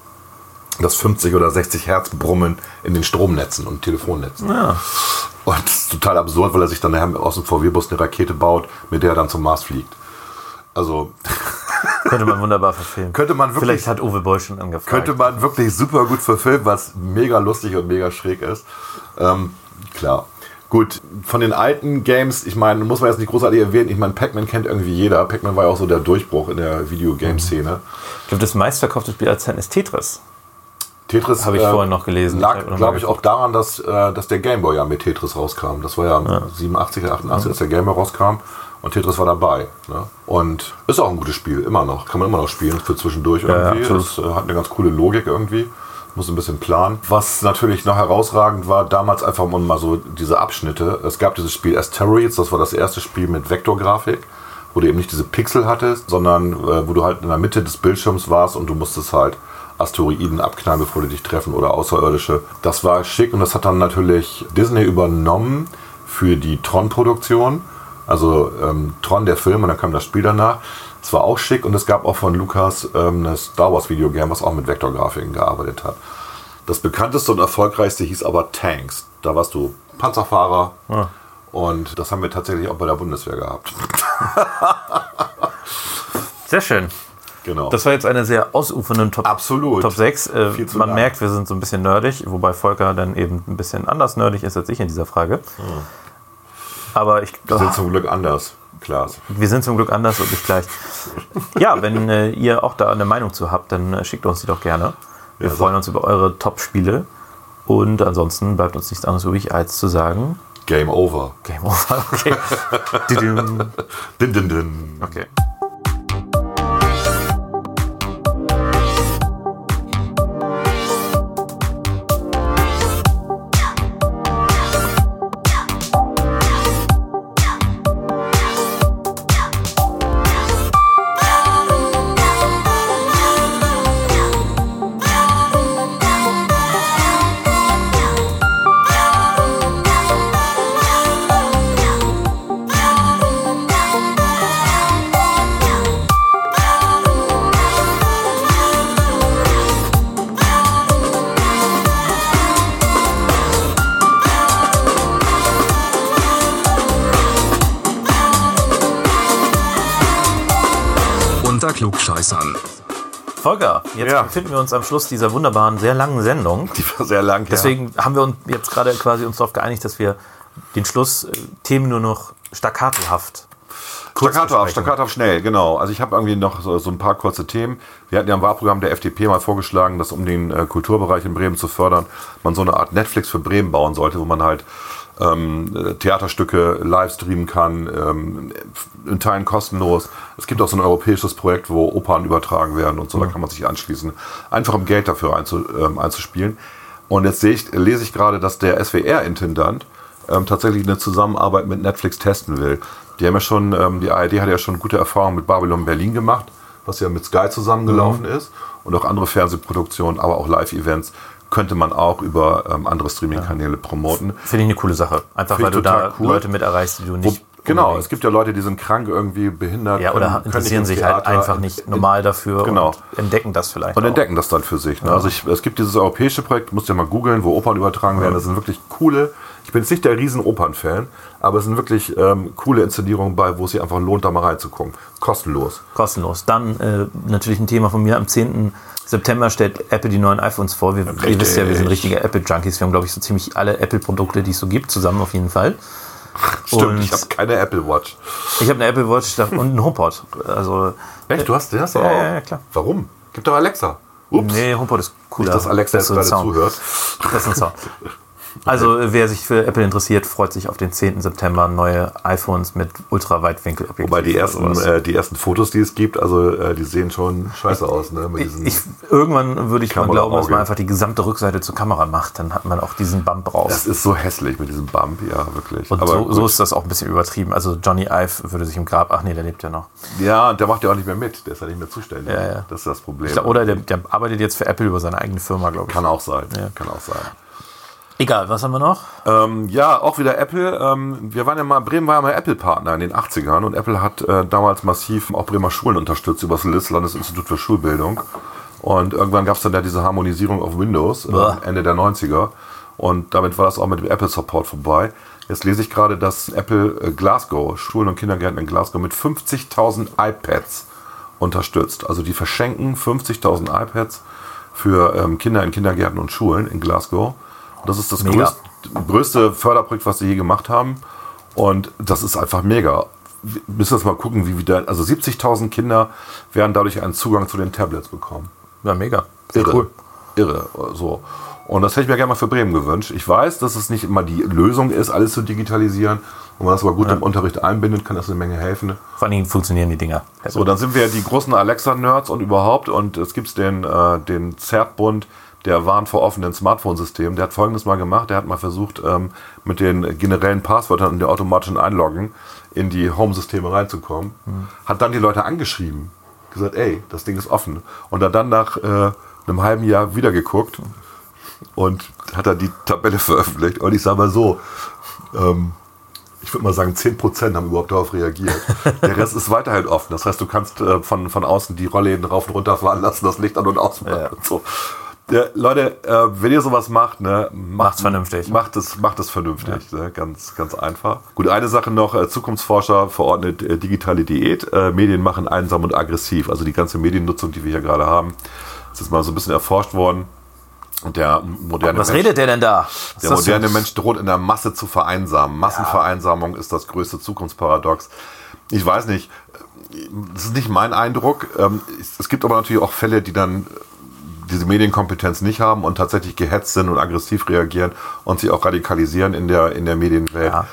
das 50 oder 60 Hertz Brummen in den Stromnetzen und Telefonnetzen. Und das ist total absurd, weil er sich dann nachher aus dem VW-Bus eine Rakete baut, mit der er dann zum Mars fliegt. Also Könnte man wunderbar verfilmen. Könnte man wirklich- Vielleicht hat Uwe Boll schon angefragt. könnte man wirklich super gut verfilmen, was mega lustig und mega schräg ist. Ähm, klar. Gut, von den alten Games, ich meine, muss man jetzt nicht großartig erwähnen, ich meine, Pac-Man kennt irgendwie jeder. Pac-Man war ja auch so der Durchbruch in der Videogame-Szene. Ich glaube, das meistverkaufte Spiel aller Zeiten ist Tetris. Tetris Habe ich äh, vorhin noch gelesen. Ich Lag, glaube ich, auch daran, dass, äh, dass der Gameboy ja mit Tetris rauskam. Das war ja, 87 oder 88, als der Gameboy rauskam. Und Tetris war dabei. Ne? Und ist auch ein gutes Spiel, immer noch. Kann man immer noch spielen für zwischendurch irgendwie. absolut. das äh, hat eine ganz coole Logik irgendwie. Muss ein bisschen planen. Was natürlich noch herausragend war, damals einfach mal so diese Abschnitte. Es gab dieses Spiel Asteroids, das war das erste Spiel mit Vektorgrafik, wo du eben nicht diese Pixel hattest, sondern äh, wo du halt in der Mitte des Bildschirms warst und du musstest halt Asteroiden abknallen, bevor die dich treffen oder Außerirdische. Das war schick und das hat dann natürlich Disney übernommen für die Tron-Produktion. Also ähm, Tron, der Film, und dann kam das Spiel danach. Es war auch schick und es gab auch von Lucas ähm, eine Star Wars Videogame, was auch mit Vektorgrafiken gearbeitet hat. Das bekannteste und erfolgreichste hieß aber Tanks. Da warst du Panzerfahrer und das haben wir tatsächlich auch bei der Bundeswehr gehabt. Sehr schön. Genau. Das war jetzt eine sehr ausufernde Top, Absolut. Top 6. Äh, man lang. merkt, wir sind so ein bisschen nerdig, wobei Volker dann eben ein bisschen anders nerdig ist als ich in dieser Frage. Aber ich wir sind zum Glück anders, Klaas. wir sind zum Glück anders und nicht gleich. Ja, wenn äh, ihr auch da eine Meinung zu habt, dann äh, schickt uns die doch gerne. Wir Ja, freuen so. uns über eure Top-Spiele. Und ansonsten bleibt uns nichts anderes übrig, als zu sagen, Game over. Game over. Okay. Din, din, din. okay. Klugscheißern. Volker, jetzt Ja. befinden wir uns am Schluss dieser wunderbaren, sehr langen Sendung. Die war sehr lang. Deswegen haben wir uns jetzt gerade quasi uns darauf geeinigt, dass wir den Schluss äh, Themen nur noch staccatohaft Kurz Staccato ab, besprechen. Staccato ab schnell, genau. Also ich habe irgendwie noch so, so ein paar kurze Themen. Wir hatten ja im Wahlprogramm der FDP mal vorgeschlagen, dass um den äh, Kulturbereich in Bremen zu fördern, man so eine Art Netflix für Bremen bauen sollte, wo man halt ähm, äh, Theaterstücke live streamen kann, ähm, in Teilen kostenlos. Es gibt auch so ein europäisches Projekt, wo Opern übertragen werden und so, da kann man sich anschließen. Einfach um Geld dafür einzu, ähm, einzuspielen. Und jetzt sehe ich, lese ich gerade, dass der SWR-Intendant ähm, tatsächlich eine Zusammenarbeit mit Netflix testen will. Die haben ja schon, ähm, die ARD hat ja schon gute Erfahrungen mit Babylon Berlin gemacht, was ja mit Sky zusammengelaufen ist und auch andere Fernsehproduktionen, aber auch Live-Events könnte man auch über ähm, andere Streaming-Kanäle promoten. Finde ich eine coole Sache. Einfach Finde weil du da cool. Leute mit erreichst, die du Wo, nicht. genau, unbedingt- es gibt ja Leute, die sind krank, irgendwie behindert. Ja, oder können- interessieren sich halt Theater, einfach nicht normal dafür Genau. und entdecken das vielleicht. Und auch. entdecken das dann für sich. Ne? Also ich, es gibt dieses europäische Projekt, musst du ja mal googeln, wo Opern übertragen werden. Das sind wirklich coole, ich bin jetzt nicht der riesen Opern-Fan, aber es sind wirklich ähm, coole Inszenierungen bei, wo es sich einfach lohnt, da mal reinzugucken. Kostenlos. Kostenlos. Dann äh, natürlich ein Thema von mir. Am 10. September stellt Apple die neuen iPhones vor. Wir, ihr wisst ja, wir sind richtige Apple-Junkies. Wir haben, glaube ich, so ziemlich alle Apple-Produkte, die es so gibt, zusammen auf jeden Fall. Stimmt, Und- ich habe keine Apple Watch. Ich habe eine Apple Watch und einen HomePod. Also, Echt, du hast den hast du Ja, auch? ja, ja, klar. Warum? Gib doch Alexa. Ups. nee, HomePod ist cooler. Nicht, dass Alexa jetzt gerade Sound. zuhört. Besseren Sound. Also, wer sich für Apple interessiert, freut sich auf den 10. September neue iPhones mit ultraweitwinkel Wobei die ersten, äh, die ersten Fotos, die es gibt, also äh, die sehen schon scheiße aus. Ne? Mit diesen, ich, irgendwann würde ich mal Kamera glauben, im dass man einfach die gesamte Rückseite zur Kamera macht. Dann hat man auch diesen Bump raus. das ist so hässlich mit diesem Bump, ja, wirklich. Und Aber so, so ist das auch ein bisschen übertrieben. Also Johnny Ive würde sich im Grab, ach nee, der lebt ja noch. ja, und der macht ja auch nicht mehr mit. Der ist ja nicht mehr zuständig. Ja, ja. Das ist das Problem. Glaub, oder der, der arbeitet jetzt für Apple über seine eigene Firma, glaube ich. Kann auch sein. Ja. Kann auch sein. Egal, was haben wir noch? Ähm, ja, auch wieder Apple. Ähm, wir waren ja mal, Bremen war ja mal Apple-Partner in den 80ern und Apple hat äh, damals massiv auch Bremer Schulen unterstützt über das Landesinstitut für Schulbildung. Und irgendwann gab es dann ja diese Harmonisierung auf Windows, äh. Ende der 90er. Und damit war das auch mit dem Apple-Support vorbei. Jetzt lese ich gerade, dass Apple äh, Glasgow, Schulen und Kindergärten in Glasgow, mit 50.000 iPads unterstützt. Also die verschenken 50.000 iPads für ähm, Kinder in Kindergärten und Schulen in Glasgow. Und das ist das größte, größte Förderprojekt, was sie je gemacht haben. Und das ist einfach mega. Wir müssen jetzt mal gucken, wie wieder, also 70.000 Kinder werden dadurch einen Zugang zu den Tablets bekommen. Ja, mega. Irre. Cool. Irre. So. Und das hätte ich mir gerne mal für Bremen gewünscht. Ich weiß, dass es nicht immer die Lösung ist, alles zu digitalisieren. Wenn man das aber gut im Unterricht einbindet, kann das eine Menge helfen. Vor allen Dingen funktionieren die Dinger. So, dann sind wir die großen Alexa-Nerds und überhaupt. Und es gibt den, äh, den ZERT-Bund, der warnt vor offenen Smartphone-Systemen. Der hat folgendes mal gemacht. Der hat mal versucht, ähm, mit den generellen Passwörtern und dem automatischen Einloggen in die Home-Systeme reinzukommen. Hat dann die Leute angeschrieben. Gesagt, ey, das Ding ist offen. Und hat dann nach äh, einem halben Jahr wieder geguckt und hat dann die Tabelle veröffentlicht. Und ich sage mal so, ähm, ich würde mal sagen, 10% haben überhaupt darauf reagiert. Der Rest ist weiterhin offen. Das heißt, du kannst äh, von, von außen die Rollläden rauf und runter fahren lassen, das Licht an und aus machen Ja. und so. Ja, Leute, äh, wenn ihr sowas macht, ne, Macht's vernünftig. Macht es, macht es vernünftig. Ne, ganz, ganz einfach. Gut, eine Sache noch: äh, Zukunftsforscher verordnet äh, digitale Diät. Äh, Medien machen einsam und aggressiv. Also die ganze Mediennutzung, die wir hier gerade haben, ist jetzt mal so ein bisschen erforscht worden. Und der moderne Was Mensch, redet der denn da? Was der moderne? Mensch droht in der Masse zu vereinsamen. Massenvereinsamung ist das größte Zukunftsparadox. Ich weiß nicht, das ist nicht mein Eindruck. Ähm, Es gibt aber natürlich auch Fälle, die dann diese Medienkompetenz nicht haben und tatsächlich gehetzt sind und aggressiv reagieren und sich auch radikalisieren in der, in der Medienwelt. Ja.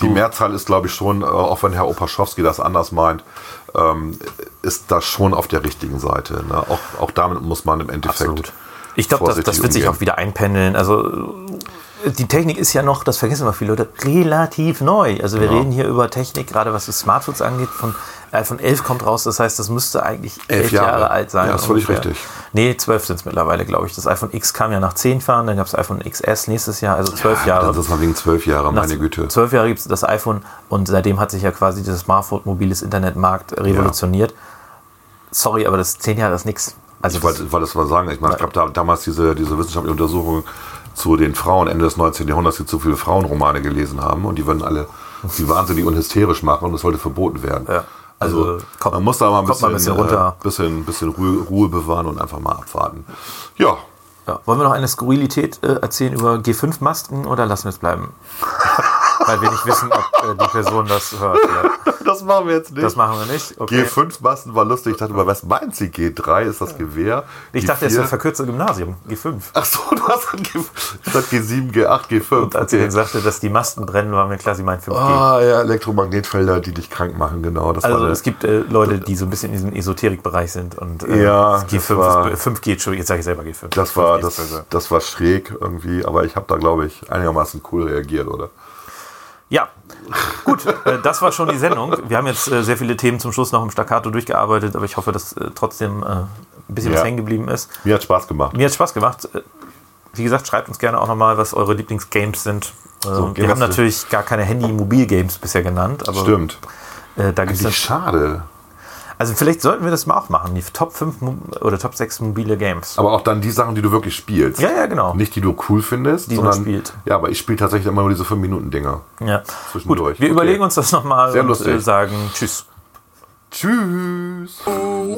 Die Mehrzahl ist, glaube ich, schon, äh, auch wenn Herr Opaschowski das anders meint, ähm, ist das schon auf der richtigen Seite. Ne? Auch, auch damit muss man im Endeffekt. Absolut. Ich glaube, das, das wird sich umgehen. auch wieder einpendeln. Also die Technik ist ja noch, das vergessen immer viele Leute, relativ neu. Also wir Ja. reden hier über Technik, gerade was das Smartphones angeht. Von iPhone 11 kommt raus, das heißt, das müsste eigentlich Elf elf Jahre. Jahre. alt sein. Ja, ist völlig ungefähr. richtig. Nee, 12 sind es mittlerweile, glaube ich. Das iPhone X kam ja nach 10 Jahren, dann gab es iPhone XS nächstes Jahr, also 12 Jahre. Das ist mal wegen zwölf Jahre, Nach meine Güte. Zwölf Jahre gibt es das iPhone und seitdem hat sich ja quasi dieses Smartphone, mobiles Internetmarkt revolutioniert. Sorry, aber das zehn Jahre ist nichts. Also Ich wollte, ich wollte das mal sagen. Ich meine, es gab da, damals diese, diese wissenschaftliche Untersuchung zu den Frauen Ende des 19. Jahrhunderts, die zu viele Frauenromane gelesen haben und die würden alle die wahnsinnig und hysterisch machen und das sollte verboten werden. Ja. Also, Also, kommt- man muss da mal ein bisschen, mal ein bisschen runter. Äh, bisschen, bisschen Ruhe, Ruhe bewahren und einfach mal abwarten. Ja, ja. Wollen wir noch eine Skurrilität äh, erzählen über G5-Masken oder lassen wir es bleiben? Weil wir nicht wissen, ob äh, die Person das hört. Ja. Das machen wir jetzt nicht. Das machen wir nicht. Okay. G5-Masten war lustig. Ich dachte, mal, was meint sie? G3 ist das Gewehr. Ich dachte, es ist G4 das verkürzte Gymnasium, G5. Ach so, du hast dann G statt G7, G8, G5. Und als sie dann sagte, dass die Masten brennen, war mir klar, sie meint 5G. Ah, ja, Elektromagnetfelder, die dich krank machen, genau. Das Also es gibt äh, Leute, die so ein bisschen in diesem Esoterikbereich sind und äh, Ja, das das G5 war- ist, 5G, Entschuldigung, jetzt sage ich selber G5. das war, 5G ist das, das war schräg irgendwie, aber ich habe da, glaube ich, einigermaßen cool reagiert, oder? Ja, gut, äh, das war schon die Sendung. Wir haben jetzt äh, sehr viele Themen zum Schluss noch im Staccato durchgearbeitet, aber ich hoffe, dass äh, trotzdem ein bisschen Ja. was hängen geblieben ist. Mir hat Spaß gemacht. Mir hat Spaß gemacht. Wie gesagt, schreibt uns gerne auch nochmal, was eure Lieblingsgames sind. Gehen wir haben natürlich gar keine Handy-Mobil-Games bisher genannt, aber Stimmt. Da gibt's Eigentlich schade. Also vielleicht sollten wir das mal auch machen, die Top 5 Mo oder Top 6 mobile Games. Aber auch dann die Sachen, die du wirklich spielst. Ja, ja, genau. Nicht die du cool findest, Die man sondern. spielt. Ja, aber ich spiele tatsächlich immer nur diese 5-Minuten-Dinger. Ja. Gut, Zwischendurch. wir Okay. überlegen uns das nochmal Sehr und lustig. äh, sagen Tschüss. Tschüss. na